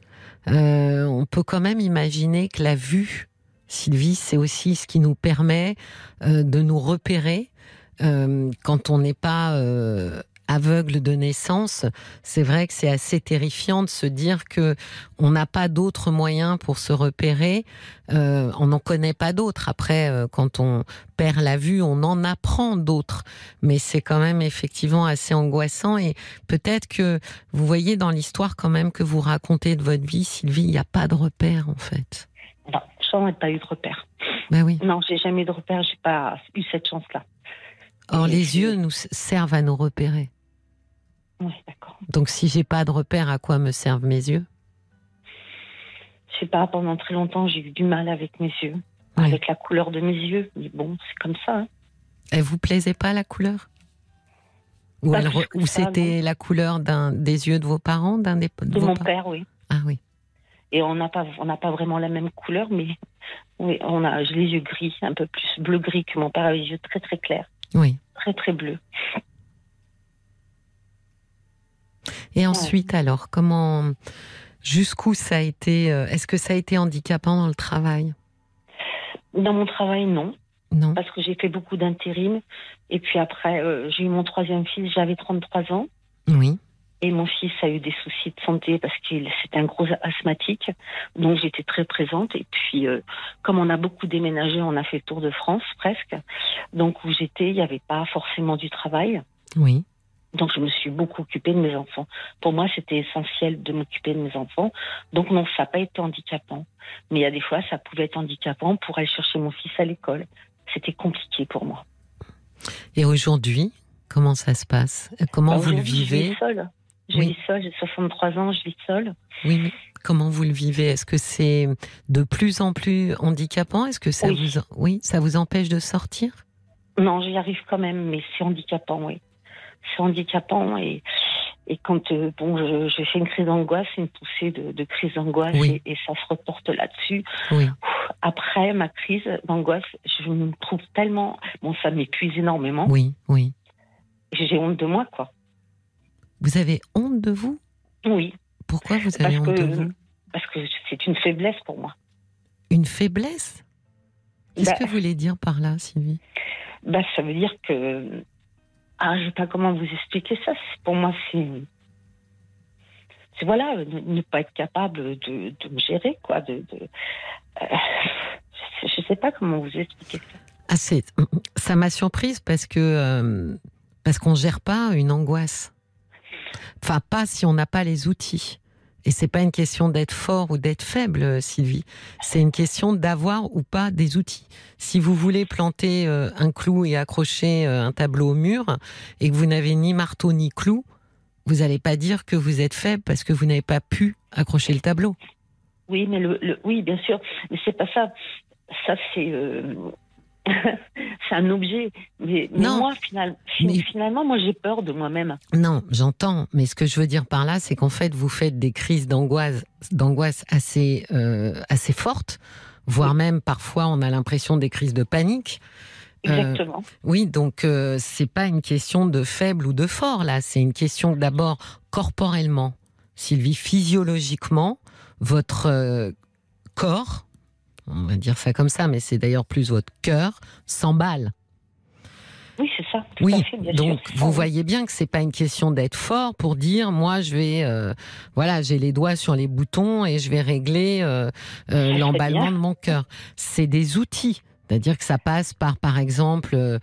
Euh, on peut quand même imaginer que la vue, Sylvie, c'est aussi ce qui nous permet euh, de nous repérer euh, quand on n'est pas euh, aveugle de naissance. C'est vrai que c'est assez terrifiant de se dire que on n'a pas d'autres moyens pour se repérer. Euh, on n'en connaît pas d'autres. Après, euh, quand on perd la vue, on en apprend d'autres. Mais c'est quand même effectivement assez angoissant. Et peut-être que vous voyez dans l'histoire quand même que vous racontez de votre vie, Sylvie, il n'y a pas de repère en fait. Non, j'en ai pas eu de repère. Ben oui. Non, j'ai jamais eu de repère. J'ai pas eu cette chance-là. Or, les puis- yeux nous servent à nous repérer. Oui, d'accord. Donc, si j'ai pas de repère, à quoi me servent mes yeux? Je sais pas, pendant très longtemps, j'ai eu du mal avec mes yeux, avec la couleur de mes yeux. Mais bon, c'est comme ça. Hein. Elle vous plaisait pas la couleur? Ou, ou c'était la couleur d'un des yeux de vos parents, d'un des de, mon père, oui. Ah oui. Et on n'a pas on n'a pas vraiment la même couleur, mais oui, on a j'ai les yeux gris, un peu plus bleu gris que mon père avait les yeux très très clairs. Oui. Très très bleus. Et ensuite, alors, comment, jusqu'où ça a été euh, Est-ce que ça a été handicapant dans le travail? Dans mon travail, non. Non. Parce que j'ai fait beaucoup d'intérim. Et puis après, euh, j'ai eu mon troisième fils, j'avais 33 ans. Oui. Et mon fils a eu des soucis de santé parce qu'il c'était un gros asthmatique. Donc j'étais très présente. Et puis, euh, comme on a beaucoup déménagé, on a fait le tour de France presque. Donc où j'étais, il n'y avait pas forcément du travail. Oui. Donc je me suis beaucoup occupée de mes enfants. Pour moi, c'était essentiel de m'occuper de mes enfants. Donc non, ça n'a pas été handicapant. Mais il y a des fois, ça pouvait être handicapant pour aller chercher mon fils à l'école. C'était compliqué pour moi. Et aujourd'hui, comment ça se passe? Comment bah, vous le vivez Je vis seule. Je vis seule, j'ai 63 ans, je vis seule. Oui, comment vous le vivez? Est-ce que c'est de plus en plus handicapant? Est-ce que ça vous oui, ça vous empêche de sortir? Non, j'y arrive quand même, mais c'est handicapant, oui c'est handicapant et et quand euh, bon, je, fais une crise d'angoisse, une poussée de, crise d'angoisse et, ça se reporte là-dessus. Après ma crise d'angoisse, je me trouve tellement bon, ça m'épuise énormément. Oui, oui. J'ai honte de moi, quoi. Vous avez honte de vous? Oui. Pourquoi vous avez honte de vous? Parce que c'est une faiblesse pour moi. Une faiblesse? Qu'est-ce bah que vous voulez dire par là, Sylvie? Bah, Ça veut dire que ah, je ne sais pas comment vous expliquer ça. Pour moi, c'est. C'est voilà, ne, pas être capable de, me gérer, quoi. De, euh, je ne sais pas comment vous expliquer ça. Ah, ça m'a surprise parce que. Euh, parce qu'on ne gère pas une angoisse. Enfin, pas si on n'a pas les outils. Et c'est pas une question d'être fort ou d'être faible, Sylvie. C'est une question d'avoir ou pas des outils. Si vous voulez planter euh, un clou et accrocher euh, un tableau au mur et que vous n'avez ni marteau ni clou, vous n'allez pas dire que vous êtes faible parce que vous n'avez pas pu accrocher le tableau. Oui, mais oui, bien sûr, mais c'est pas ça. Ça, c'est euh, c'est un objet. Mais, moi, finalement, moi, j'ai peur de moi-même. Non, j'entends. Mais ce que je veux dire par là, c'est qu'en fait, vous faites des crises d'angoisse, d'angoisse assez, euh, assez fortes, voire même parfois, on a l'impression des crises de panique. Euh, Exactement. oui, donc euh, c'est pas une question de faible ou de fort là, c'est une question d'abord corporellement, Sylvie, physiologiquement, votre corps on va dire ça comme ça, mais c'est d'ailleurs plus votre cœur, s'emballe. Oui, c'est ça. oui, donc vous voyez bien que c'est pas une question d'être fort pour dire moi je vais, euh, voilà, j'ai les doigts sur les boutons et je vais régler euh, euh, l'emballement de mon cœur. C'est des outils. C'est-à-dire que ça passe par, par exemple,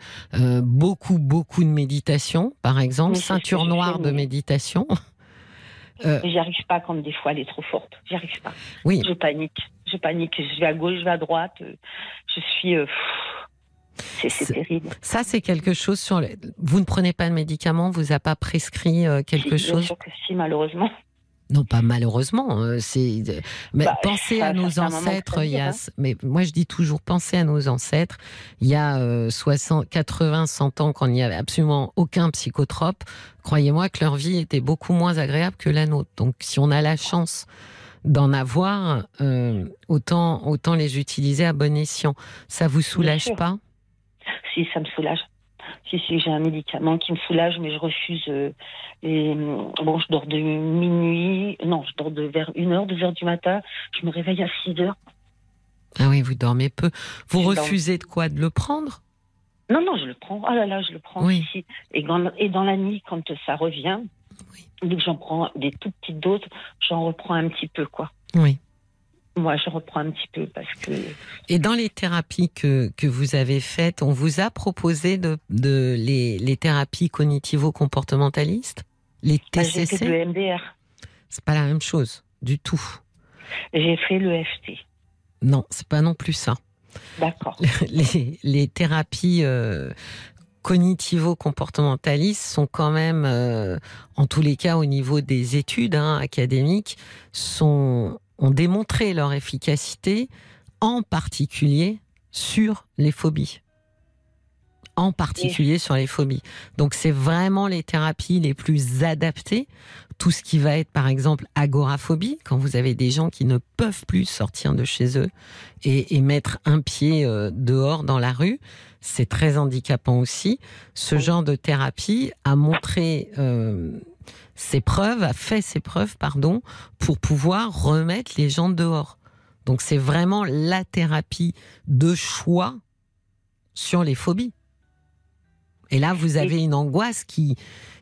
beaucoup, beaucoup de méditation, par exemple, ceinture noire de méditation. J'y arrive pas quand des fois elle est trop forte. J'y arrive pas. Oui. Je panique. Je panique. Je vais à gauche, je vais à droite. Je suis. Euh, c'est terrible. Ça, c'est quelque chose sur. Vous ne prenez pas de médicaments Vous a pas prescrit euh, quelque chose? Bien sûr que si, malheureusement. Non, pas malheureusement. Euh, c'est mais bah, pensez à nos ancêtres. Il y a, mais moi je dis toujours pensez à nos ancêtres. Il y a 60, 80, 100 ans, quand il n'y avait absolument aucun psychotrope, croyez-moi que leur vie était beaucoup moins agréable que la nôtre. Donc, si on a la chance d'en avoir, euh, autant autant les utiliser à bon escient. Ça vous soulage pas? Si, ça me soulage. Si, si, j'ai un médicament qui me soulage, mais je refuse. Euh, et, bon, je dors de minuit. Non, je dors de vers 1h, 2h du matin. Je me réveille à 6h. Ah oui, vous dormez peu. Vous refusez de quoi? De le prendre? Non, non, je le prends. Ah là là, je le prends oui. Et, dans, et dans la nuit, quand ça revient, dès que j'en prends des toutes petites doses, j'en reprends un petit peu, quoi. Oui. Moi, je reprends un petit peu parce que. Et dans les thérapies que, que vous avez faites, on vous a proposé de, de les, les thérapies cognitivo-comportementalistes Les TCC J'ai fait le MDR. C'est pas la même chose, du tout. J'ai fait le FT. Non, c'est pas non plus ça. D'accord. Les, les, thérapies euh, cognitivo-comportementalistes sont quand même, euh, en tous les cas au niveau des études hein, académiques, ont démontré leur efficacité, en particulier sur les phobies en particulier sur les phobies. Donc c'est vraiment les thérapies les plus adaptées. Tout ce qui va être par exemple agoraphobie, quand vous avez des gens qui ne peuvent plus sortir de chez eux et, mettre un pied euh, dehors dans la rue, c'est très handicapant aussi. Ce genre de thérapie a montré euh, ses preuves, a fait ses preuves, pardon, pour pouvoir remettre les gens dehors. Donc c'est vraiment la thérapie de choix sur les phobies. Et là, vous avez une angoisse qui,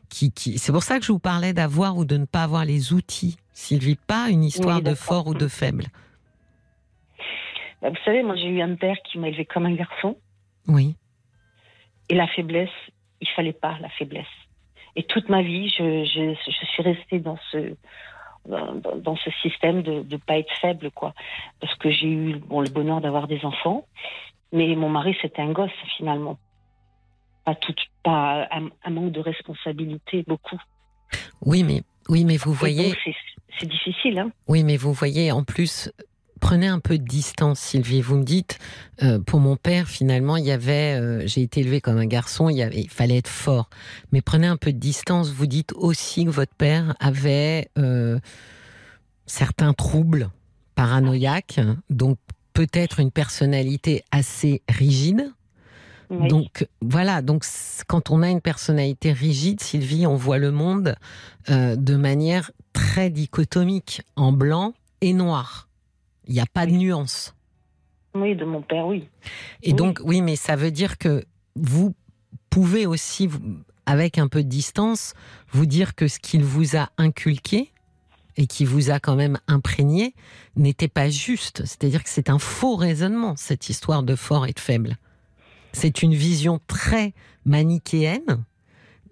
qui, qui... c'est pour ça que je vous parlais d'avoir ou de ne pas avoir les outils, Sylvie, pas une histoire de fort ou de faible. Bah, vous savez, moi j'ai eu un père qui m'a élevé comme un garçon. Oui. Et la faiblesse, il fallait pas la faiblesse. Et toute ma vie, je, je, je suis restée dans ce dans, dans ce système de ne pas être faible, quoi. Parce que j'ai eu bon, le bonheur d'avoir des enfants, mais mon mari c'était un gosse finalement pas tout, pas un, manque de responsabilité, beaucoup. Oui, mais oui, mais vous voyez, c'est difficile. Hein oui, mais vous voyez, en plus, prenez un peu de distance, Sylvie. Vous me dites, euh, pour mon père, finalement, il y avait, euh, j'ai été élevé comme un garçon, il, y avait, il fallait être fort. Mais prenez un peu de distance. Vous dites aussi que votre père avait euh, certains troubles paranoïaques, donc peut-être une personnalité assez rigide. Donc voilà, donc quand on a une personnalité rigide, Sylvie, on voit le monde euh, de manière très dichotomique, en blanc et noir. Il n'y a pas de nuance. Oui, de mon père, oui. Et donc, oui, mais ça veut dire que vous pouvez aussi, avec un peu de distance, vous dire que ce qu'il vous a inculqué et qui vous a quand même imprégné n'était pas juste. C'est-à-dire que c'est un faux raisonnement, cette histoire de fort et de faible. C'est une vision très manichéenne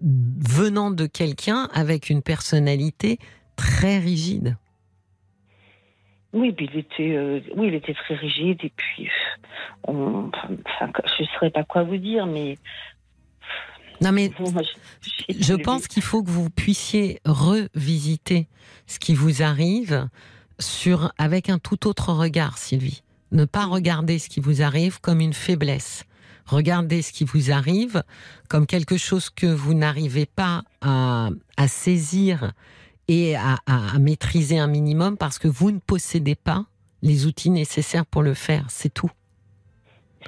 venant de quelqu'un avec une personnalité très rigide. Oui, il était, euh, oui, il était très rigide et puis, je ne saurais pas quoi vous dire, mais. Non mais, je pense qu'il faut que vous puissiez revisiter ce qui vous arrive sur avec un tout autre regard, Sylvie. Ne pas regarder ce qui vous arrive comme une faiblesse, regardez ce qui vous arrive comme quelque chose que vous n'arrivez pas à, saisir et à, maîtriser un minimum parce que vous ne possédez pas les outils nécessaires pour le faire. C'est tout.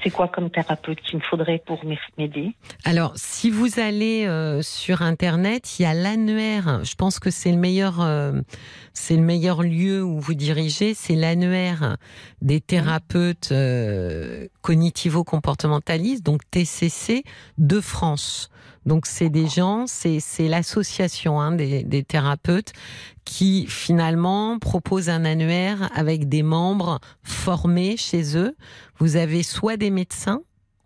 C'est quoi comme thérapeute qu'il me faudrait pour m'aider? Alors, si vous allez euh, sur Internet, il y a l'annuaire. Je pense que c'est le meilleur, euh, le meilleur lieu où vous dirigez. C'est l'annuaire des thérapeutes euh, cognitivo-comportementalistes, donc TCC de France. Donc c'est des gens, c'est l'association hein, des, des, thérapeutes qui finalement propose un annuaire avec des membres formés chez eux. Vous avez soit des médecins,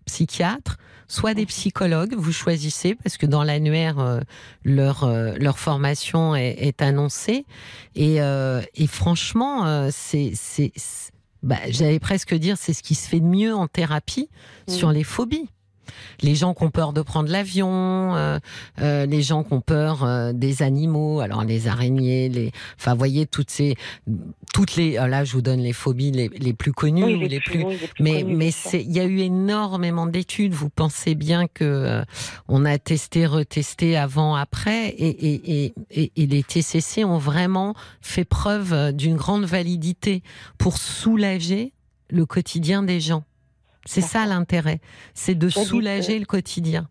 psychiatres, soit des psychologues. Vous choisissez parce que dans l'annuaire euh, leur euh, leur formation est, est annoncée. Et, euh, et franchement c'est c'est bah, j'allais presque dire c'est ce qui se fait de mieux en thérapie sur les phobies les gens qui ont peur de prendre l'avion, euh, euh, les gens qui ont peur euh, des animaux, alors les araignées, les, enfin, voyez toutes ces, toutes les, là, je vous donne les phobies les, les plus connues les, plus, mais mais c'est, il y a eu énormément d'études. Vous pensez bien que on a testé, retesté avant, après, et, et, et, et les TCC ont vraiment fait preuve d'une grande validité pour soulager le quotidien des gens. C'est ça l'intérêt, c'est de soulager le quotidien.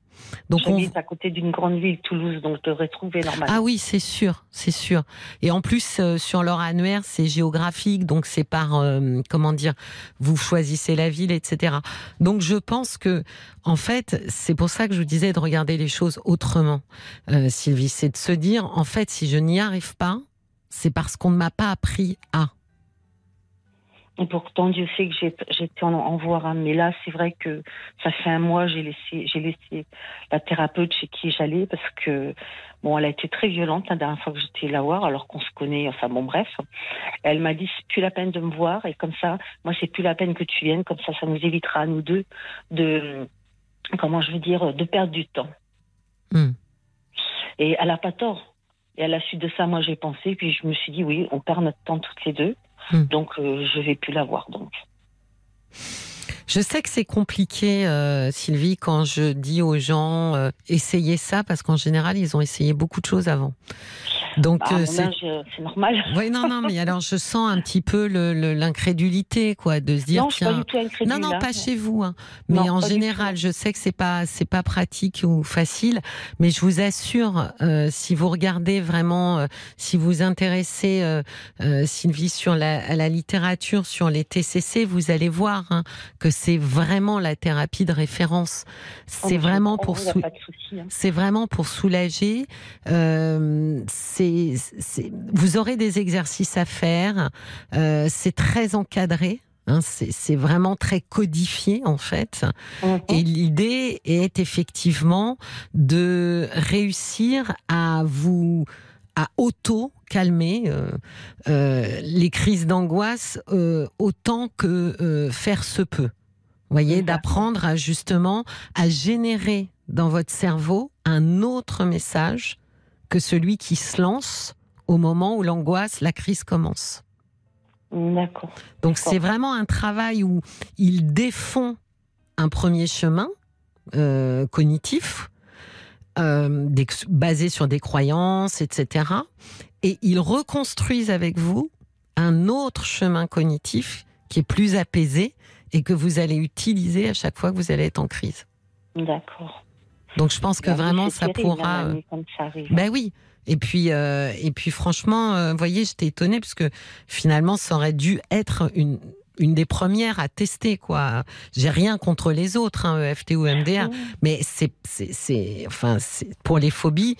Donc on à côté d'une grande ville, Toulouse, donc je devrais trouver normalement. Ah oui, c'est sûr, c'est sûr. Et en plus euh, sur leur annuaire, c'est géographique, donc c'est par euh, comment dire, vous choisissez la ville, etc. Donc je pense que en fait, c'est pour ça que je vous disais de regarder les choses autrement, euh, Sylvie, c'est de se dire en fait, si je n'y arrive pas, c'est parce qu'on ne m'a pas appris à. Et pourtant, Dieu sait que j'étais en, en voir un. Mais là, c'est vrai que ça fait un mois, j'ai laissé, j'ai laissé la thérapeute chez qui j'allais parce que, bon, elle a été très violente la dernière fois que j'étais là voir, alors qu'on se connaît, enfin bon, bref. Elle m'a dit, c'est plus la peine de me voir et comme ça, moi, c'est plus la peine que tu viennes, comme ça, ça nous évitera à nous deux de, comment je veux dire, de perdre du temps. Hmm. Et elle a pas tort. Et à la suite de ça, moi, j'ai pensé, puis je me suis dit, oui, on perd notre temps toutes les deux. Hmm. Donc, je vais plus la voir. Donc. Je sais que c'est compliqué, Sylvie, quand je dis aux gens essayez ça, parce qu'en général, ils ont essayé beaucoup de choses avant. Donc bah, euh, c'est normal. Oui, non, non, mais alors je sens un petit peu l'incrédulité, quoi, de se dire non, tiens. Pas du tout non, non, pas chez vous, hein. mais en général, je sais que c'est pas c'est pas pratique ou facile, mais je vous assure, euh, si vous regardez vraiment, euh, si vous intéressez Sylvie sur la, la littérature, sur les TCC, vous allez voir hein, que c'est vraiment la thérapie de référence. Oh, c'est vraiment pour hein. c'est vraiment pour soulager. c'est vous aurez des exercices à faire. Euh, c'est très encadré. Hein, c'est vraiment très codifié en fait. Mhm. Et l'idée est effectivement de réussir à vous à auto calmer euh, euh, les crises d'angoisse autant que faire se peut. Voyez, d'apprendre justement à générer dans votre cerveau un autre message que celui qui se lance au moment où l'angoisse, la crise commence. D'accord. Donc c'est vraiment un travail où il défend un premier chemin euh, cognitif, euh, basé sur des croyances, etc. Et il reconstruit avec vous un autre chemin cognitif qui est plus apaisé et que vous allez utiliser à chaque fois que vous allez être en crise. D'accord. Donc je pense que vraiment ça pourra. ben oui. Et puis euh, et puis franchement, euh, vous voyez, j'étais étonnée parce que finalement ça aurait dû être une une des premières à tester quoi. J'ai rien contre les autres, hein, EFT ou MDR, mais c'est c'est enfin c'est pour les phobies.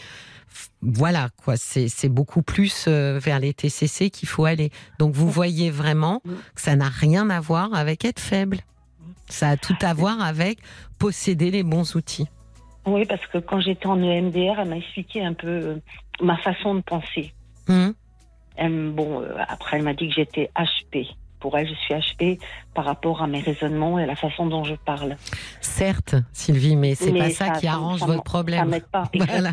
Voilà quoi, c'est beaucoup plus euh, vers les TCC qu'il faut aller. Donc vous voyez vraiment que ça n'a rien à voir avec être faible. Ça a tout à voir avec posséder les bons outils. Oui, parce que quand j'étais en EMDR, elle m'a expliqué un peu euh, ma façon de penser. Bon, euh, après, elle m'a dit que j'étais HP. Pour elle, je suis HP par rapport à mes raisonnements et à la façon dont je parle. Certes, Sylvie, mais c'est pas ça, qui arrange votre problème. Ça pas.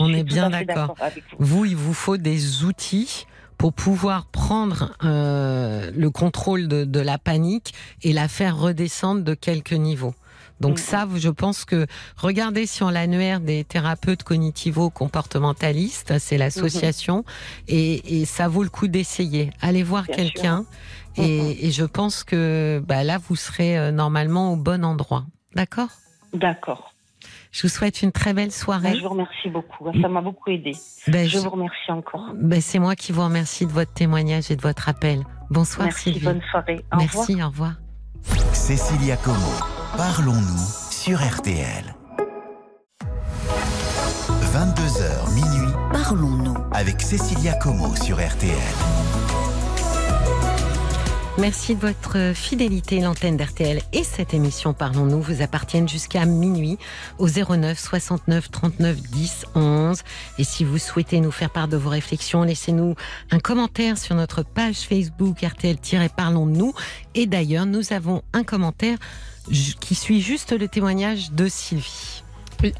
On est bien d'accord. Vous. il vous faut des outils pour pouvoir prendre euh, le contrôle de, de, la panique et la faire redescendre de quelques niveaux. Donc mm. ça, je pense que regardez sur l'annuaire des thérapeutes cognitivo-comportementalistes, c'est l'association, mm-hmm. et, ça vaut le coup d'essayer. Allez voir quelqu'un, mm-hmm. et, je pense que bah, là, vous serez euh, normalement au bon endroit. D'accord? D'accord. Je vous souhaite une très belle soirée. Je vous remercie beaucoup. Ça m'a beaucoup aidé. Ben, je, vous remercie encore. Ben, c'est moi qui vous remercie de votre témoignage et de votre appel. Bonsoir Merci, Sylvie. Bonne soirée. Au Merci, au revoir. Cécilia Como, parlons-nous sur RTL. 22h minuit, parlons-nous avec Cécilia Como sur RTL. Merci de votre fidélité. L'antenne d'RTL et cette émission Parlons-nous vous appartiennent jusqu'à minuit au 09 69 39 10 11. Et si vous souhaitez nous faire part de vos réflexions, laissez-nous un commentaire sur notre page Facebook RTL-Parlons-nous. Et d'ailleurs, nous avons un commentaire qui suit juste le témoignage de Sylvie.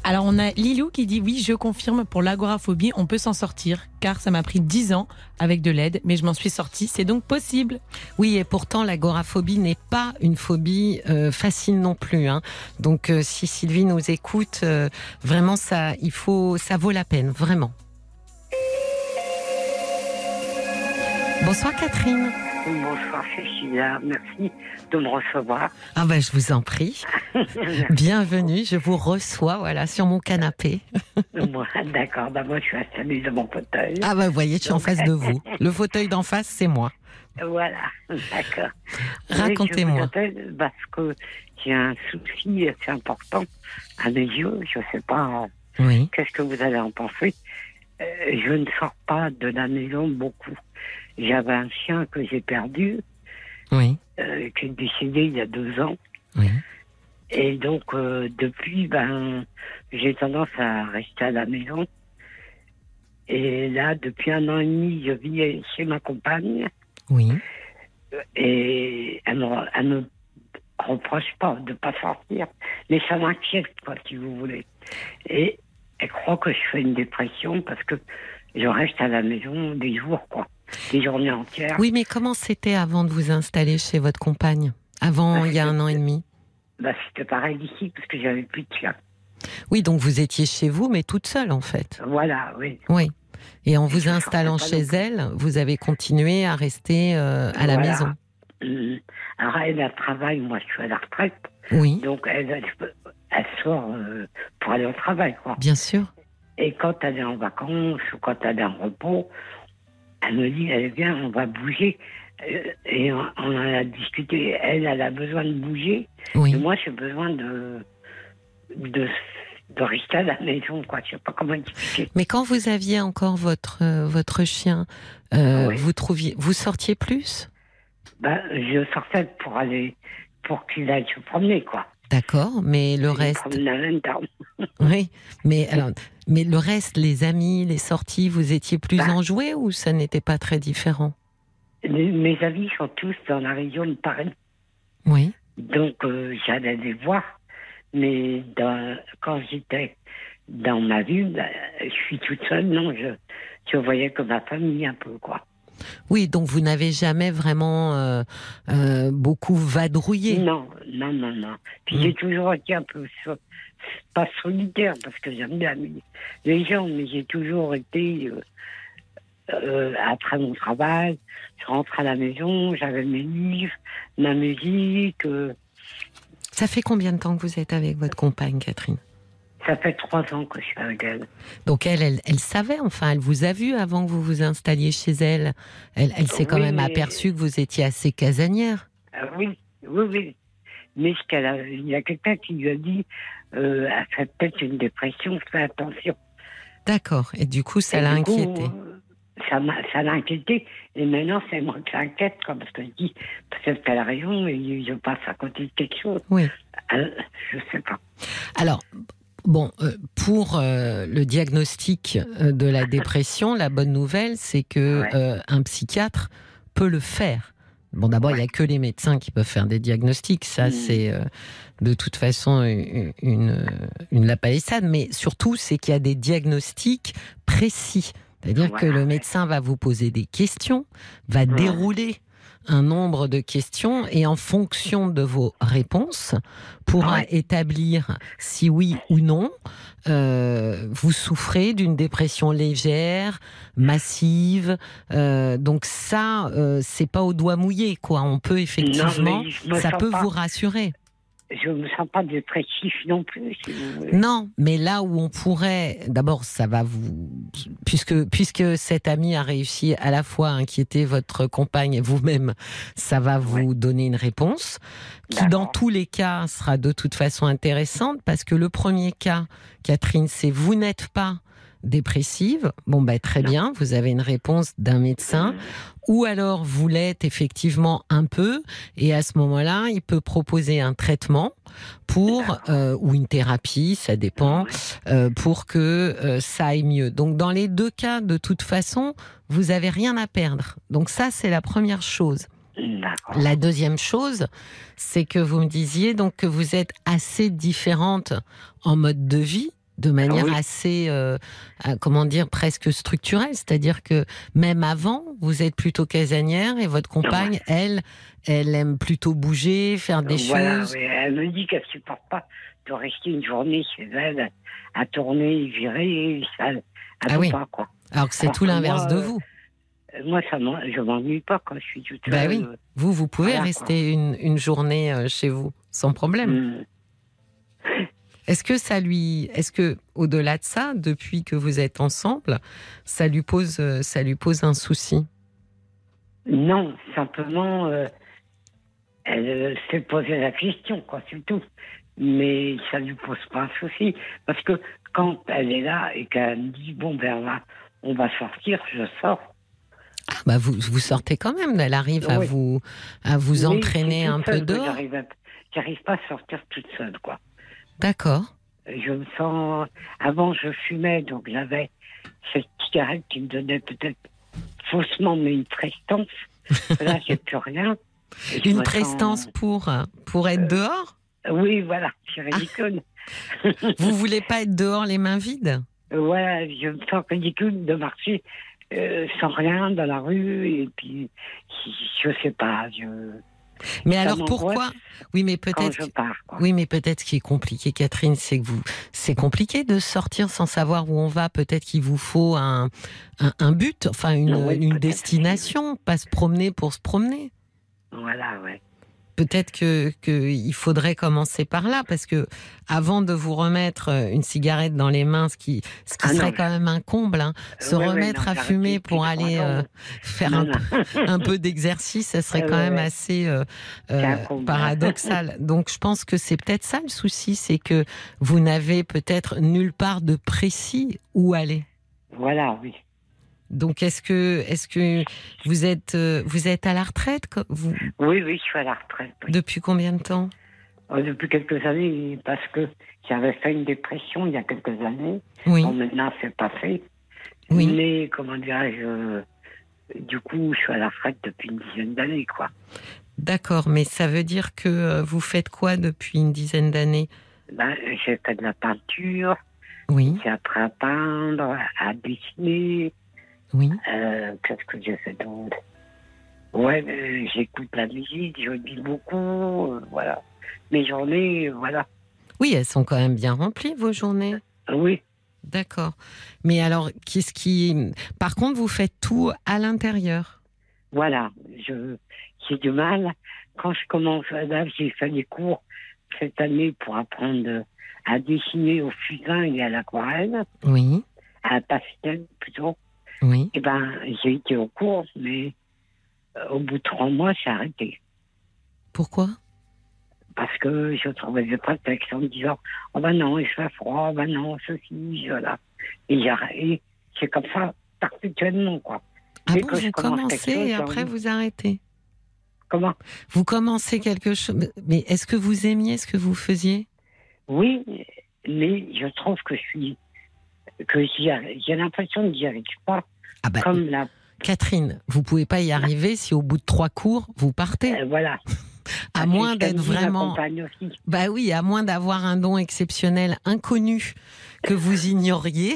Alors on a Lilou qui dit oui, je confirme pour l'agoraphobie, on peut s'en sortir car ça m'a pris 10 ans avec de l'aide, mais je m'en suis sortie, c'est donc possible. Oui, et pourtant l'agoraphobie n'est pas une phobie euh, facile non plus. Hein. Donc euh, si Sylvie nous écoute, euh, vraiment ça, il faut, ça vaut la peine, vraiment. Bonsoir Catherine. Bonsoir Cécilia, merci de me recevoir. Ah ben je vous en prie. Bienvenue, je vous reçois voilà sur mon canapé. D'accord, ben moi je suis installée dans mon fauteuil. Ah ben vous voyez, je suis en face de vous. Le fauteuil d'en face, c'est moi. Voilà, d'accord. Racontez-moi. Parce que j'ai un souci assez important à mes yeux, je ne sais pas oui. qu'est-ce que vous allez en penser. Euh, je ne sors pas de la maison beaucoup. J'avais un chien que j'ai perdu, oui. euh, qui est décédé il y a deux ans. Et donc, euh, depuis, ben, j'ai tendance à rester à la maison. Et là, depuis un an et demi, je vis chez ma compagne. Oui. Et elle ne me reproche pas de ne pas sortir. Mais ça m'inquiète, quoi, si vous voulez. Et elle croit que je fais une dépression parce que je reste à la maison des jours, quoi. Des journées entières. Oui, mais comment c'était avant de vous installer chez votre compagne Avant, bah, il y a un an et demi bah, C'était pareil ici, parce que j'avais plus de chien. Oui, donc vous étiez chez vous, mais toute seule, en fait. Voilà, oui. Oui. Et en vous installant chez elle, vous avez continué à rester euh, à la maison. Alors, elle a travail, moi je suis à la retraite. Oui. Donc, elle, elle, sort euh, pour aller au travail, quoi. Bien sûr. Et quand elle est en vacances ou quand elle est en repos, elle me dit, elle vient, on va bouger. Euh, et on, en a discuté. Elle, elle a besoin de bouger. Oui. Et moi, j'ai besoin de, de, rester à la maison, quoi. Je sais pas comment expliquer. Mais quand vous aviez encore votre, euh, votre chien, euh, vous trouviez, vous sortiez plus? Ben, je sortais pour aller, pour qu'il aille se promener, quoi. D'accord, mais le reste. oui, mais alors, mais le reste, les amis, les sorties, vous étiez plus bah. enjoués ou ça n'était pas très différent? Mes amis sont tous dans la région de Paris. Oui. Donc euh, j'allais les voir, mais quand j'étais dans ma ville, bah, je suis toute seule, non, je, je voyais comme ma famille un peu, quoi. Oui, donc vous n'avez jamais vraiment euh, euh, beaucoup vadrouillé. Non, non, non, non. Puis hmm. j'ai toujours été un peu pas solitaire parce que j'aime bien les gens, mais j'ai toujours été euh, après mon travail, je rentre à la maison, j'avais mes livres, ma musique. Ça fait combien de temps que vous êtes avec votre compagne, Catherine? Ça fait trois ans que je suis avec elle. Donc elle, elle, savait, enfin, elle vous a vu avant que vous vous installiez chez elle. Elle, elle s'est quand même aperçue que vous étiez assez casanière. Ah oui, oui, oui. Mais ce qu'elle a, il y a quelqu'un qui lui a dit, euh, elle fait peut-être une dépression, fais attention. D'accord. Et du coup, ça l'a inquiété. ça, ça l'a inquiété. Et maintenant, c'est moi qui l'inquiète, parce que je dis, peut-être qu'elle a raison et je passe à côté de quelque chose. Oui. Euh, je sais pas. Alors, Bon, euh, pour euh, le diagnostic euh, de la dépression, la bonne nouvelle, c'est que un psychiatre peut le faire. Bon, d'abord, il n'y a que les médecins qui peuvent faire des diagnostics. Ça, mmh. c'est de toute façon une, une, une lapalissade. Mais surtout, c'est qu'il y a des diagnostics précis. C'est-à-dire que le médecin va vous poser des questions, va dérouler un nombre de questions et en fonction de vos réponses pourra établir si oui ou non euh, vous souffrez d'une dépression légère, massive. Euh, donc ça, euh, c'est pas au doigt mouillé quoi. On peut effectivement, ça peut vous rassurer je ne me sens pas dépressif non plus. non, mais là où on pourrait, d'abord, ça va vous, puisque puisque cet ami a réussi à la fois à inquiéter votre compagne et vous-même, ça va vous donner une réponse qui, dans tous les cas, sera de toute façon intéressante parce que le premier cas, Catherine, c'est vous n'êtes pas dépressive, bon ben très bien, vous avez une réponse d'un médecin, ou alors vous l'êtes effectivement un peu, et à ce moment-là, il peut proposer un traitement pour euh, ou une thérapie, ça dépend, euh, pour que euh, ça aille mieux. Donc dans les deux cas, de toute façon, vous avez rien à perdre. Donc ça, c'est la première chose. La deuxième chose, c'est que vous me disiez donc que vous êtes assez différente en mode de vie de manière assez, euh, comment dire, presque structurelle. C'est-à-dire que même avant, vous êtes plutôt casanière et votre compagne, elle, elle aime plutôt bouger, faire des choses. elle me dit qu'elle ne supporte pas de rester une journée chez elle à tourner, virer, ça, ah oui. pas, quoi. Alors que c'est tout l'inverse de vous. Euh, moi, ça je m'ennuie pas quand je suis toute bah oui. Euh, vous, vous pouvez rester une, une, journée chez vous sans problème. Hmm. Est-ce que ça lui, est-ce que au-delà de ça, depuis que vous êtes ensemble, ça lui pose, euh, ça lui pose un souci? Non, simplement, euh, elle euh, s'est posé la question, quoi, c'est tout. Mais ça lui pose pas un souci, parce que quand elle est là et qu'elle me dit bon ben là, on va sortir, je sors. Ah, bah vous, vous sortez quand même. Elle arrive à vous à vous entraîner un peu dehors. J'arrive pas à sortir toute seule, quoi. D'accord. Je me sens. Avant, je fumais, donc j'avais cette cigarette qui me donnait peut-être faussement, mais une prestance. Là, j'ai plus rien. une prestance pour, pour être euh, dehors? Oui, voilà, c'est ridicule. Vous voulez pas être dehors les mains vides? Voilà, je me sens ridicule de marcher euh, sans rien dans la rue et puis je sais pas, je. Mais alors pourquoi? Oui, mais peut-être. Oui, mais peut-être ce qui est compliqué, Catherine, c'est que vous, c'est compliqué de sortir sans savoir où on va. Peut-être qu'il vous faut un, un, but, enfin une, une destination, pas se promener pour se promener. Voilà, ouais peut-être que qu'il faudrait commencer par là, parce que avant de vous remettre euh, une cigarette dans les mains, ce qui, ce qui ah serait quand même un comble, hein, se remettre à fumer pour aller euh, faire un, peu d'exercice, ça serait quand même assez euh, paradoxal. Donc je pense que c'est peut-être ça le souci, c'est que vous n'avez peut-être nulle part de précis où aller. Voilà, oui. Donc, est-ce que, est-ce que vous êtes, euh, vous êtes à la retraite vous... Oui, oui, je suis à la retraite. Depuis combien de temps? Oh, Depuis quelques années, parce que j'avais fait une dépression il y a quelques années. Oui. Bon, maintenant, c'est passé. Oui. Mais, comment dirais-je, du coup, je suis à la retraite depuis une dizaine d'années, quoi. D'accord, mais ça veut dire que euh, vous faites quoi depuis une dizaine d'années? Ben, J'ai fait de la peinture. Oui. J'ai appris à peindre, à dessiner, oui. Euh, qu'est-ce que j'ai fait d'autre? Ouais, euh, j'écoute la musique, je lis beaucoup, euh, voilà. Mes journées, voilà. Oui, elles sont quand même bien remplies, vos journées. Oui. D'accord. Mais alors, qu'est-ce qui. Par contre, vous faites tout à l'intérieur? Voilà. Je, j'ai du mal. Quand je commence, là, j'ai fait des cours cette année pour apprendre à dessiner au fusain et à l'aquarelle. Oui. À pastel, plutôt. Oui. Eh ben, j'ai été au cours, mais euh, au bout de trois mois, j'ai arrêté. Pourquoi? Parce que je trouvais des prétextes en me disant Oh ben non, il fait froid, oh ben non, ceci, cela. Et j'ai C'est comme ça, perpétuellement, quoi. Ah bon, vous commencez et après vous arrêtez? Comment? Vous commencez quelque chose. Mais est-ce que vous aimiez ce que vous faisiez? Oui, mais je trouve que je suis que j'ai l'impression de n'y arrive pas. Ah bah, comme la... Catherine, vous pouvez pas y arriver si au bout de trois cours, vous partez. Euh, voilà. à moins d'être vraiment. Bah oui, à moins d'avoir un don exceptionnel inconnu que vous ignoriez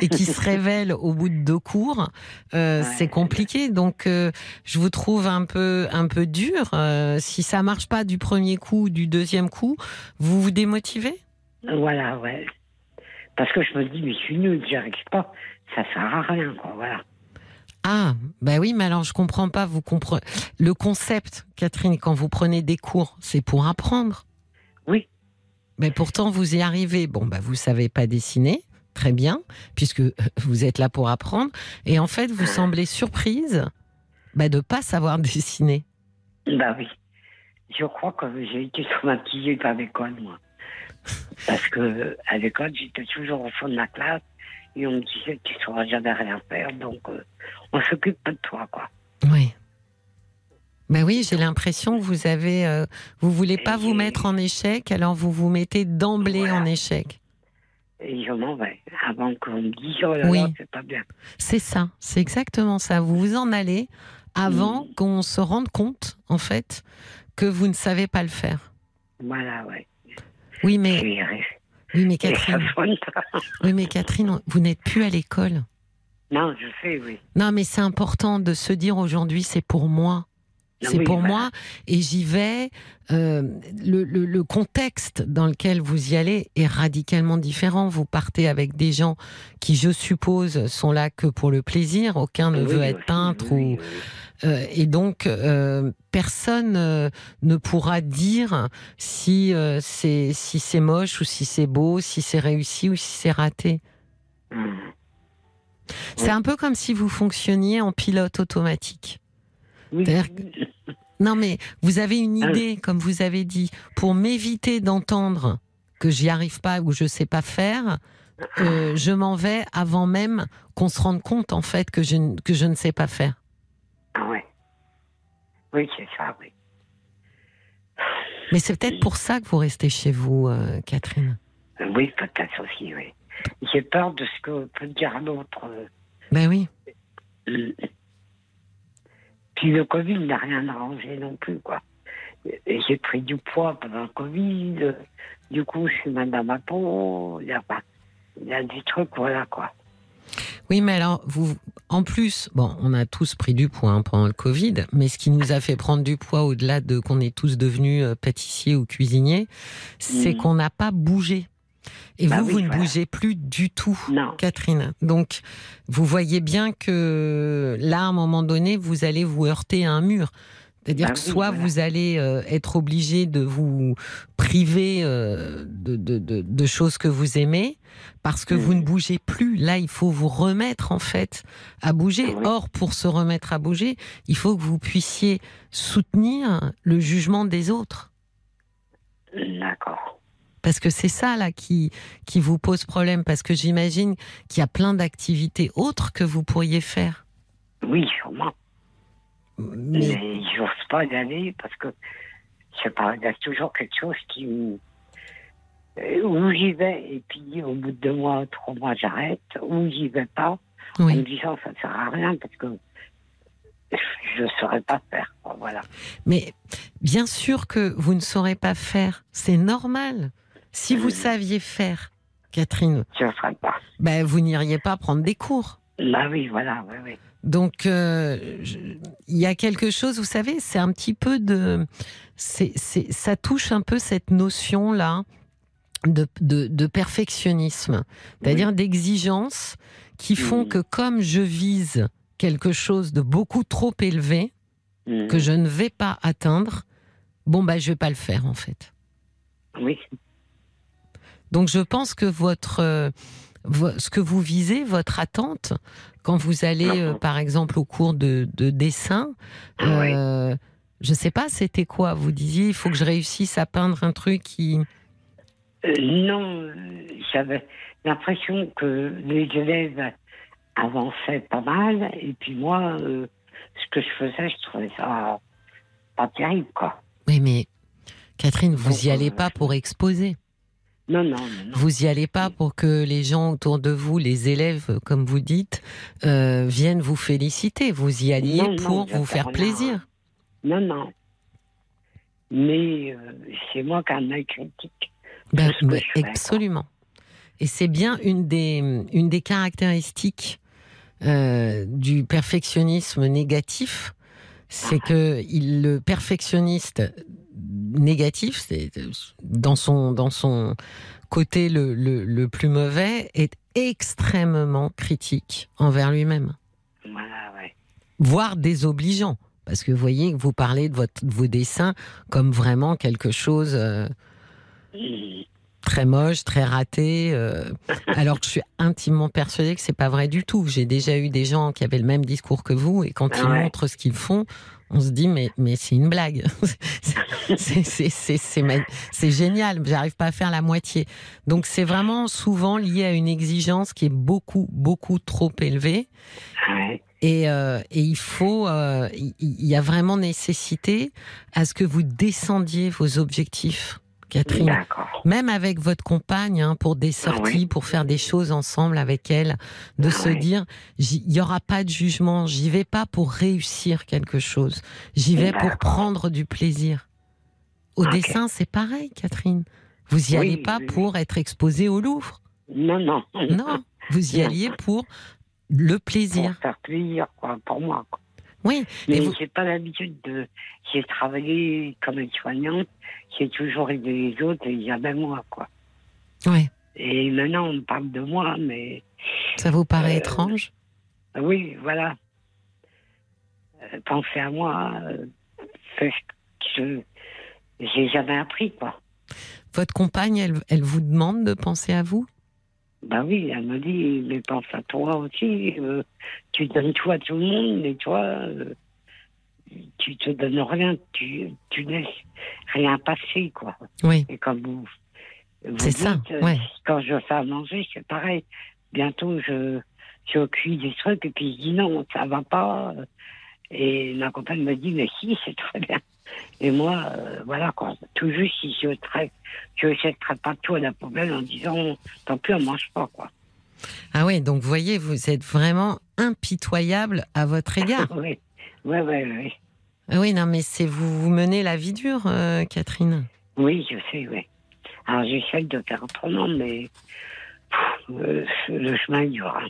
et qui se révèle au bout de deux cours, euh, c'est compliqué. Donc, euh, je vous trouve un peu un peu dur. si ça marche pas du premier coup, du deuxième coup, vous vous démotivez? Voilà, ouais. Parce que je me dis, mais je suis nul, j'y arrive pas. Ça sert à rien, quoi. Voilà. Ah, ben oui, mais alors je comprends pas. Vous comprenez le concept, Catherine, quand vous prenez des cours, c'est pour apprendre. Oui. Mais pourtant, vous y arrivez. Bon, bah, vous savez pas dessiner, très bien, puisque vous êtes là pour apprendre. Et en fait, vous semblez surprise bah, de pas savoir dessiner. Bah oui. Je crois que j'ai été traumatisée par l'école, moi. Parce que à l'école, j'étais toujours au fond de la classe et on me disait que tu ne sauras jamais rien faire, donc euh, on s'occupe pas de toi, quoi. Oui. Ben oui, j'ai l'impression que vous avez, euh, vous voulez pas vous mettre en échec, alors vous vous mettez d'emblée en échec. Et je m'en vais avant qu'on me dise oh là oui. c'est pas bien. C'est ça, c'est exactement ça. Vous vous en allez avant qu'on se rende compte, en fait, que vous ne savez pas le faire. Voilà, ouais. Oui, mais. Oui, mais Catherine. oui, mais Catherine, vous n'êtes plus à l'école. Non, je sais, oui. Non, mais c'est important de se dire aujourd'hui, c'est pour moi. C'est pour moi et j'y vais. Euh, le, le, contexte dans lequel vous y allez est radicalement différent. Vous partez avec des gens qui, je suppose, sont là que pour le plaisir. Aucun ne veut être peintre ou. Euh, et donc, euh, personne euh, ne pourra dire si c'est si c'est moche ou si c'est beau, si c'est réussi ou si c'est raté. Mmh. C'est un peu comme si vous fonctionniez en pilote automatique. Non, mais vous avez une ah idée, comme vous avez dit, pour m'éviter d'entendre que j'y arrive pas ou je sais pas faire. Euh, je m'en vais avant même qu'on se rende compte en fait que je, que je ne sais pas faire. Ah ouais. Oui, c'est ça, oui. Mais c'est peut-être pour ça que vous restez chez vous, euh, Catherine. Oui, peut-être aussi, oui. J'ai peur de ce que peut dire l'autre. Ben oui. Puis le Covid n'a rien arrangé non plus, quoi. J'ai pris du poids pendant le Covid. Du coup, je suis mal dans ma peau. il y a des trucs, voilà quoi. Oui, mais alors, vous, en plus, bon, on a tous pris du poids hein, pendant le Covid, mais ce qui nous a fait prendre du poids au-delà de qu'on est tous devenus euh, pâtissiers ou cuisiniers, c'est qu'on n'a pas bougé. Et bah vous, vous ne bougez plus du tout, Catherine. Donc, vous voyez bien que là, à un moment donné, vous allez vous heurter à un mur. C'est-à-dire bah que soit vous allez euh, être obligé de vous priver euh, de, de, de, choses que vous aimez parce que vous ne bougez plus. Là, il faut vous remettre en fait à bouger. Ah Or, pour se remettre à bouger, il faut que vous puissiez soutenir le jugement des autres. D'accord. Parce que c'est ça là qui, qui vous pose problème, parce que j'imagine qu'il y a plein d'activités autres que vous pourriez faire. Oui, sûrement. Mais, je n'ose pas y aller parce que, je sais pas, il y a toujours quelque chose qui euh, Où j'y vais, et puis au bout de deux mois, trois mois, j'arrête. Ou j'y vais pas, en me disant ça ne sert à rien parce que je ne saurais pas faire. Voilà. Mais bien sûr que vous ne saurez pas faire. C'est normal. Si vous saviez faire, Catherine, je ne ferais pas. Ben, vous n'iriez pas prendre des cours. Là, oui, voilà, oui, oui. Donc, euh, il y a quelque chose, vous savez, c'est un petit peu de. c'est ça touche un peu cette notion-là de, de, perfectionnisme, c'est-à-dire d'exigence qui font que, comme je vise quelque chose de beaucoup trop élevé, que je ne vais pas atteindre, bon, bah, je vais pas le faire, en fait. Oui. Donc, je pense que votre. Euh, ce que vous visez, votre attente, quand vous allez, euh, par exemple, au cours de, dessin, euh, je ne sais pas, c'était quoi? Vous disiez, il faut que je réussisse à peindre un truc qui... Euh, non, j'avais l'impression que les élèves avançaient pas mal, et puis moi, ce que je faisais, je trouvais ça pas terrible, quoi. Oui, mais Catherine, vous n'y allez pas pour exposer. Non, non, Vous y allez pas pour que les gens autour de vous, les élèves, comme vous dites, euh, viennent vous féliciter. Vous y alliez pour vous faire plaisir. Non, non. Mais euh, c'est moi qui en ai critique. Ben, absolument. Et c'est bien une des, une des caractéristiques euh, du perfectionnisme négatif, c'est ah. que il, le perfectionniste négatif, c'est dans son dans son côté le, le, plus mauvais, est extrêmement critique envers lui-même. Voilà, ouais. Voire désobligeant. Parce que vous voyez, vous parlez de, votre, vos dessins comme vraiment quelque chose euh, très moche, très raté. Euh, alors que je suis intimement persuadée que c'est pas vrai du tout. J'ai déjà eu des gens qui avaient le même discours que vous et quand ils montrent ce qu'ils font, on se dit mais mais c'est une blague. c'est génial. J'arrive pas à faire la moitié. Donc c'est vraiment souvent lié à une exigence qui est beaucoup beaucoup trop élevée. Et, euh, et, il faut, euh, il y a vraiment nécessité à ce que vous descendiez vos objectifs. Catherine. Même avec votre compagne, hein, pour des sorties, pour faire des choses ensemble avec elle, de se dire, il n'y aura pas de jugement, j'y vais pas pour réussir quelque chose, j'y vais pour prendre du plaisir. Au dessin, c'est pareil, Catherine. Vous y allez pas pour être exposé au Louvre. Non, non. Non, vous y alliez pour le plaisir. Pour faire plaisir, quoi, pour moi. Quoi. Oui. Mais vous... j'ai pas l'habitude de. J'ai travaillé comme soignante, j'ai toujours aidé les autres et il y avait moi, quoi. Oui. Et maintenant, on parle de moi, mais. Ça vous paraît euh, étrange? Oui, voilà. Euh, penser à moi, euh, je j'ai jamais appris, quoi. Votre compagne, elle, elle vous demande de penser à vous? Ben oui, elle me dit, mais pense à toi aussi. Euh, tu donnes tout à tout le monde, mais toi, euh, tu te donnes rien, tu, tu laisses rien passer, quoi. Oui. Et comme vous, c'est ça, euh, ouais. quand je fais à manger, c'est pareil. Bientôt, je, je cuis des trucs et puis je dis non, ça va pas. Et ma compagne me dit, mais si, c'est très bien. Et moi, euh, voilà, quoi. Tout juste, si je traite, je ne pas tout à la poubelle en disant, tant pis, on mange pas, quoi. Ah oui, donc vous voyez, vous êtes vraiment impitoyable à votre égard. oui, oui, oui, oui. Ah oui, non, mais c'est vous, vous menez la vie dure, euh, Catherine. Oui, je sais, oui. Alors j'essaye de faire autrement, mais le chemin est dur. Hein.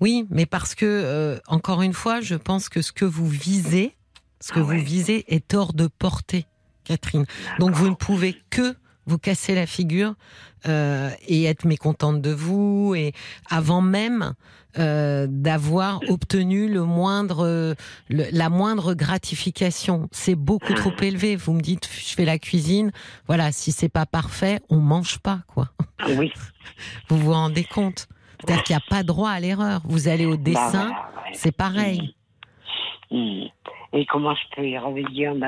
Oui, mais parce que, encore une fois, je pense que ce que vous visez, ce que ah vous visez est hors de portée, Catherine. Donc vous ne pouvez que vous casser la figure euh, et être mécontente de vous et avant même euh, d'avoir obtenu le moindre la moindre gratification. C'est beaucoup trop élevé. Vous me dites je fais la cuisine. Voilà si c'est pas parfait on mange pas quoi. Oui. Vous vous rendez compte? C'est-à-dire qu'il n'y a pas droit à l'erreur. Vous allez au bah dessin c'est pareil. Mmh. et comment je peux y revenir en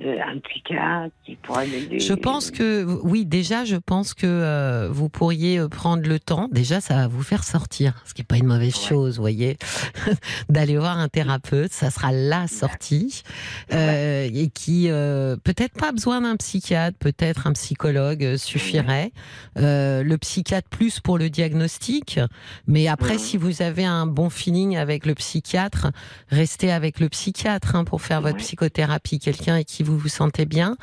un psychiatre qui pourrait m'aider. Je pense que oui, déjà, je pense que euh, vous pourriez euh, prendre le temps. Déjà, ça va vous faire sortir, ce qui n'est pas une mauvaise chose, vous voyez, d'aller voir un thérapeute. Ça sera la sortie et qui peut-être pas besoin d'un psychiatre, peut-être un psychologue suffirait. le psychiatre plus pour le diagnostic, mais après, si vous avez un bon feeling avec le psychiatre, restez avec le psychiatre hein, pour faire votre psychothérapie. Quelqu'un qui vous vous sentez bien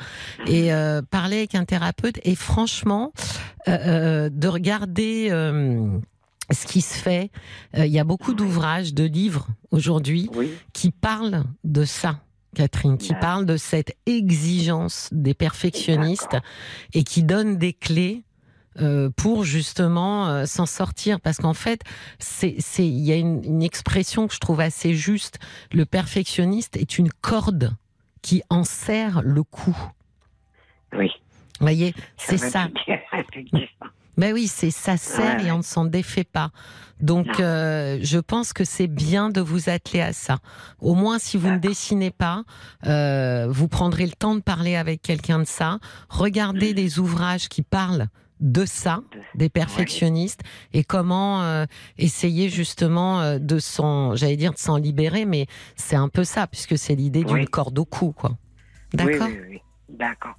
et euh, parler avec un thérapeute et franchement euh, euh, de regarder ce qui se fait. Il y a beaucoup d'ouvrages, de livres aujourd'hui qui parlent de ça. Catherine, qui parlent de cette exigence des perfectionnistes et qui donnent des clés pour justement s'en sortir. Parce qu'en fait c'est il y a une, une, expression que je trouve assez juste. Le perfectionniste est une corde qui en serre le cou. Oui. Vous voyez, c'est ça. Ben oui, c'est ça sert et on ne s'en défait pas. Donc, euh, je pense que c'est bien de vous atteler à ça. Au moins, si vous ne dessinez pas, euh, vous prendrez le temps de parler avec quelqu'un de ça. Regardez mm. des ouvrages qui parlent de ça, des perfectionnistes, et comment euh, essayer justement euh, de s'en, j'allais dire de s'en libérer, mais c'est un peu ça, puisque c'est l'idée d'une corde au cou, quoi. D'accord Oui, oui, D'accord.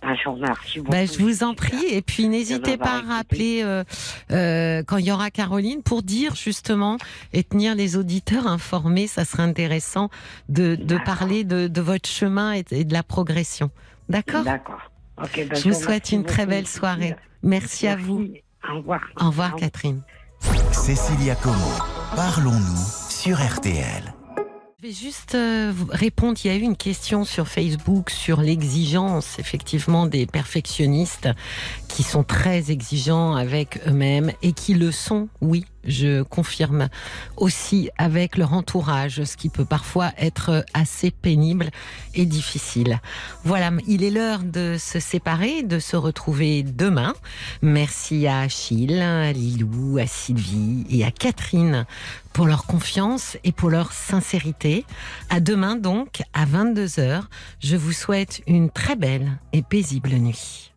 Ben, je, vous ben, je vous en prie, et puis n'hésitez pas à rappeler euh, quand il y aura Caroline pour dire justement et tenir les auditeurs informés. Ça serait intéressant de, parler de, votre chemin et de la progression. D'accord? D'accord. Ben, je vous souhaite une très belle soirée. Merci, à vous. Au revoir. Au revoir, Catherine. Cécilia Como, parlons-nous sur RTL. Je vais juste euh, répondre. Il y a eu une question sur Facebook sur l'exigence, effectivement, des perfectionnistes qui sont très exigeants avec eux-mêmes et qui le sont, oui, je confirme, aussi avec leur entourage, ce qui peut parfois être assez pénible et difficile. Voilà, il est l'heure de se séparer, de se retrouver demain. Merci à Achille, à Lilou, à Sylvie et à Catherine pour leur confiance et pour leur sincérité. À demain donc, à 22h. Je vous souhaite une très belle et paisible nuit.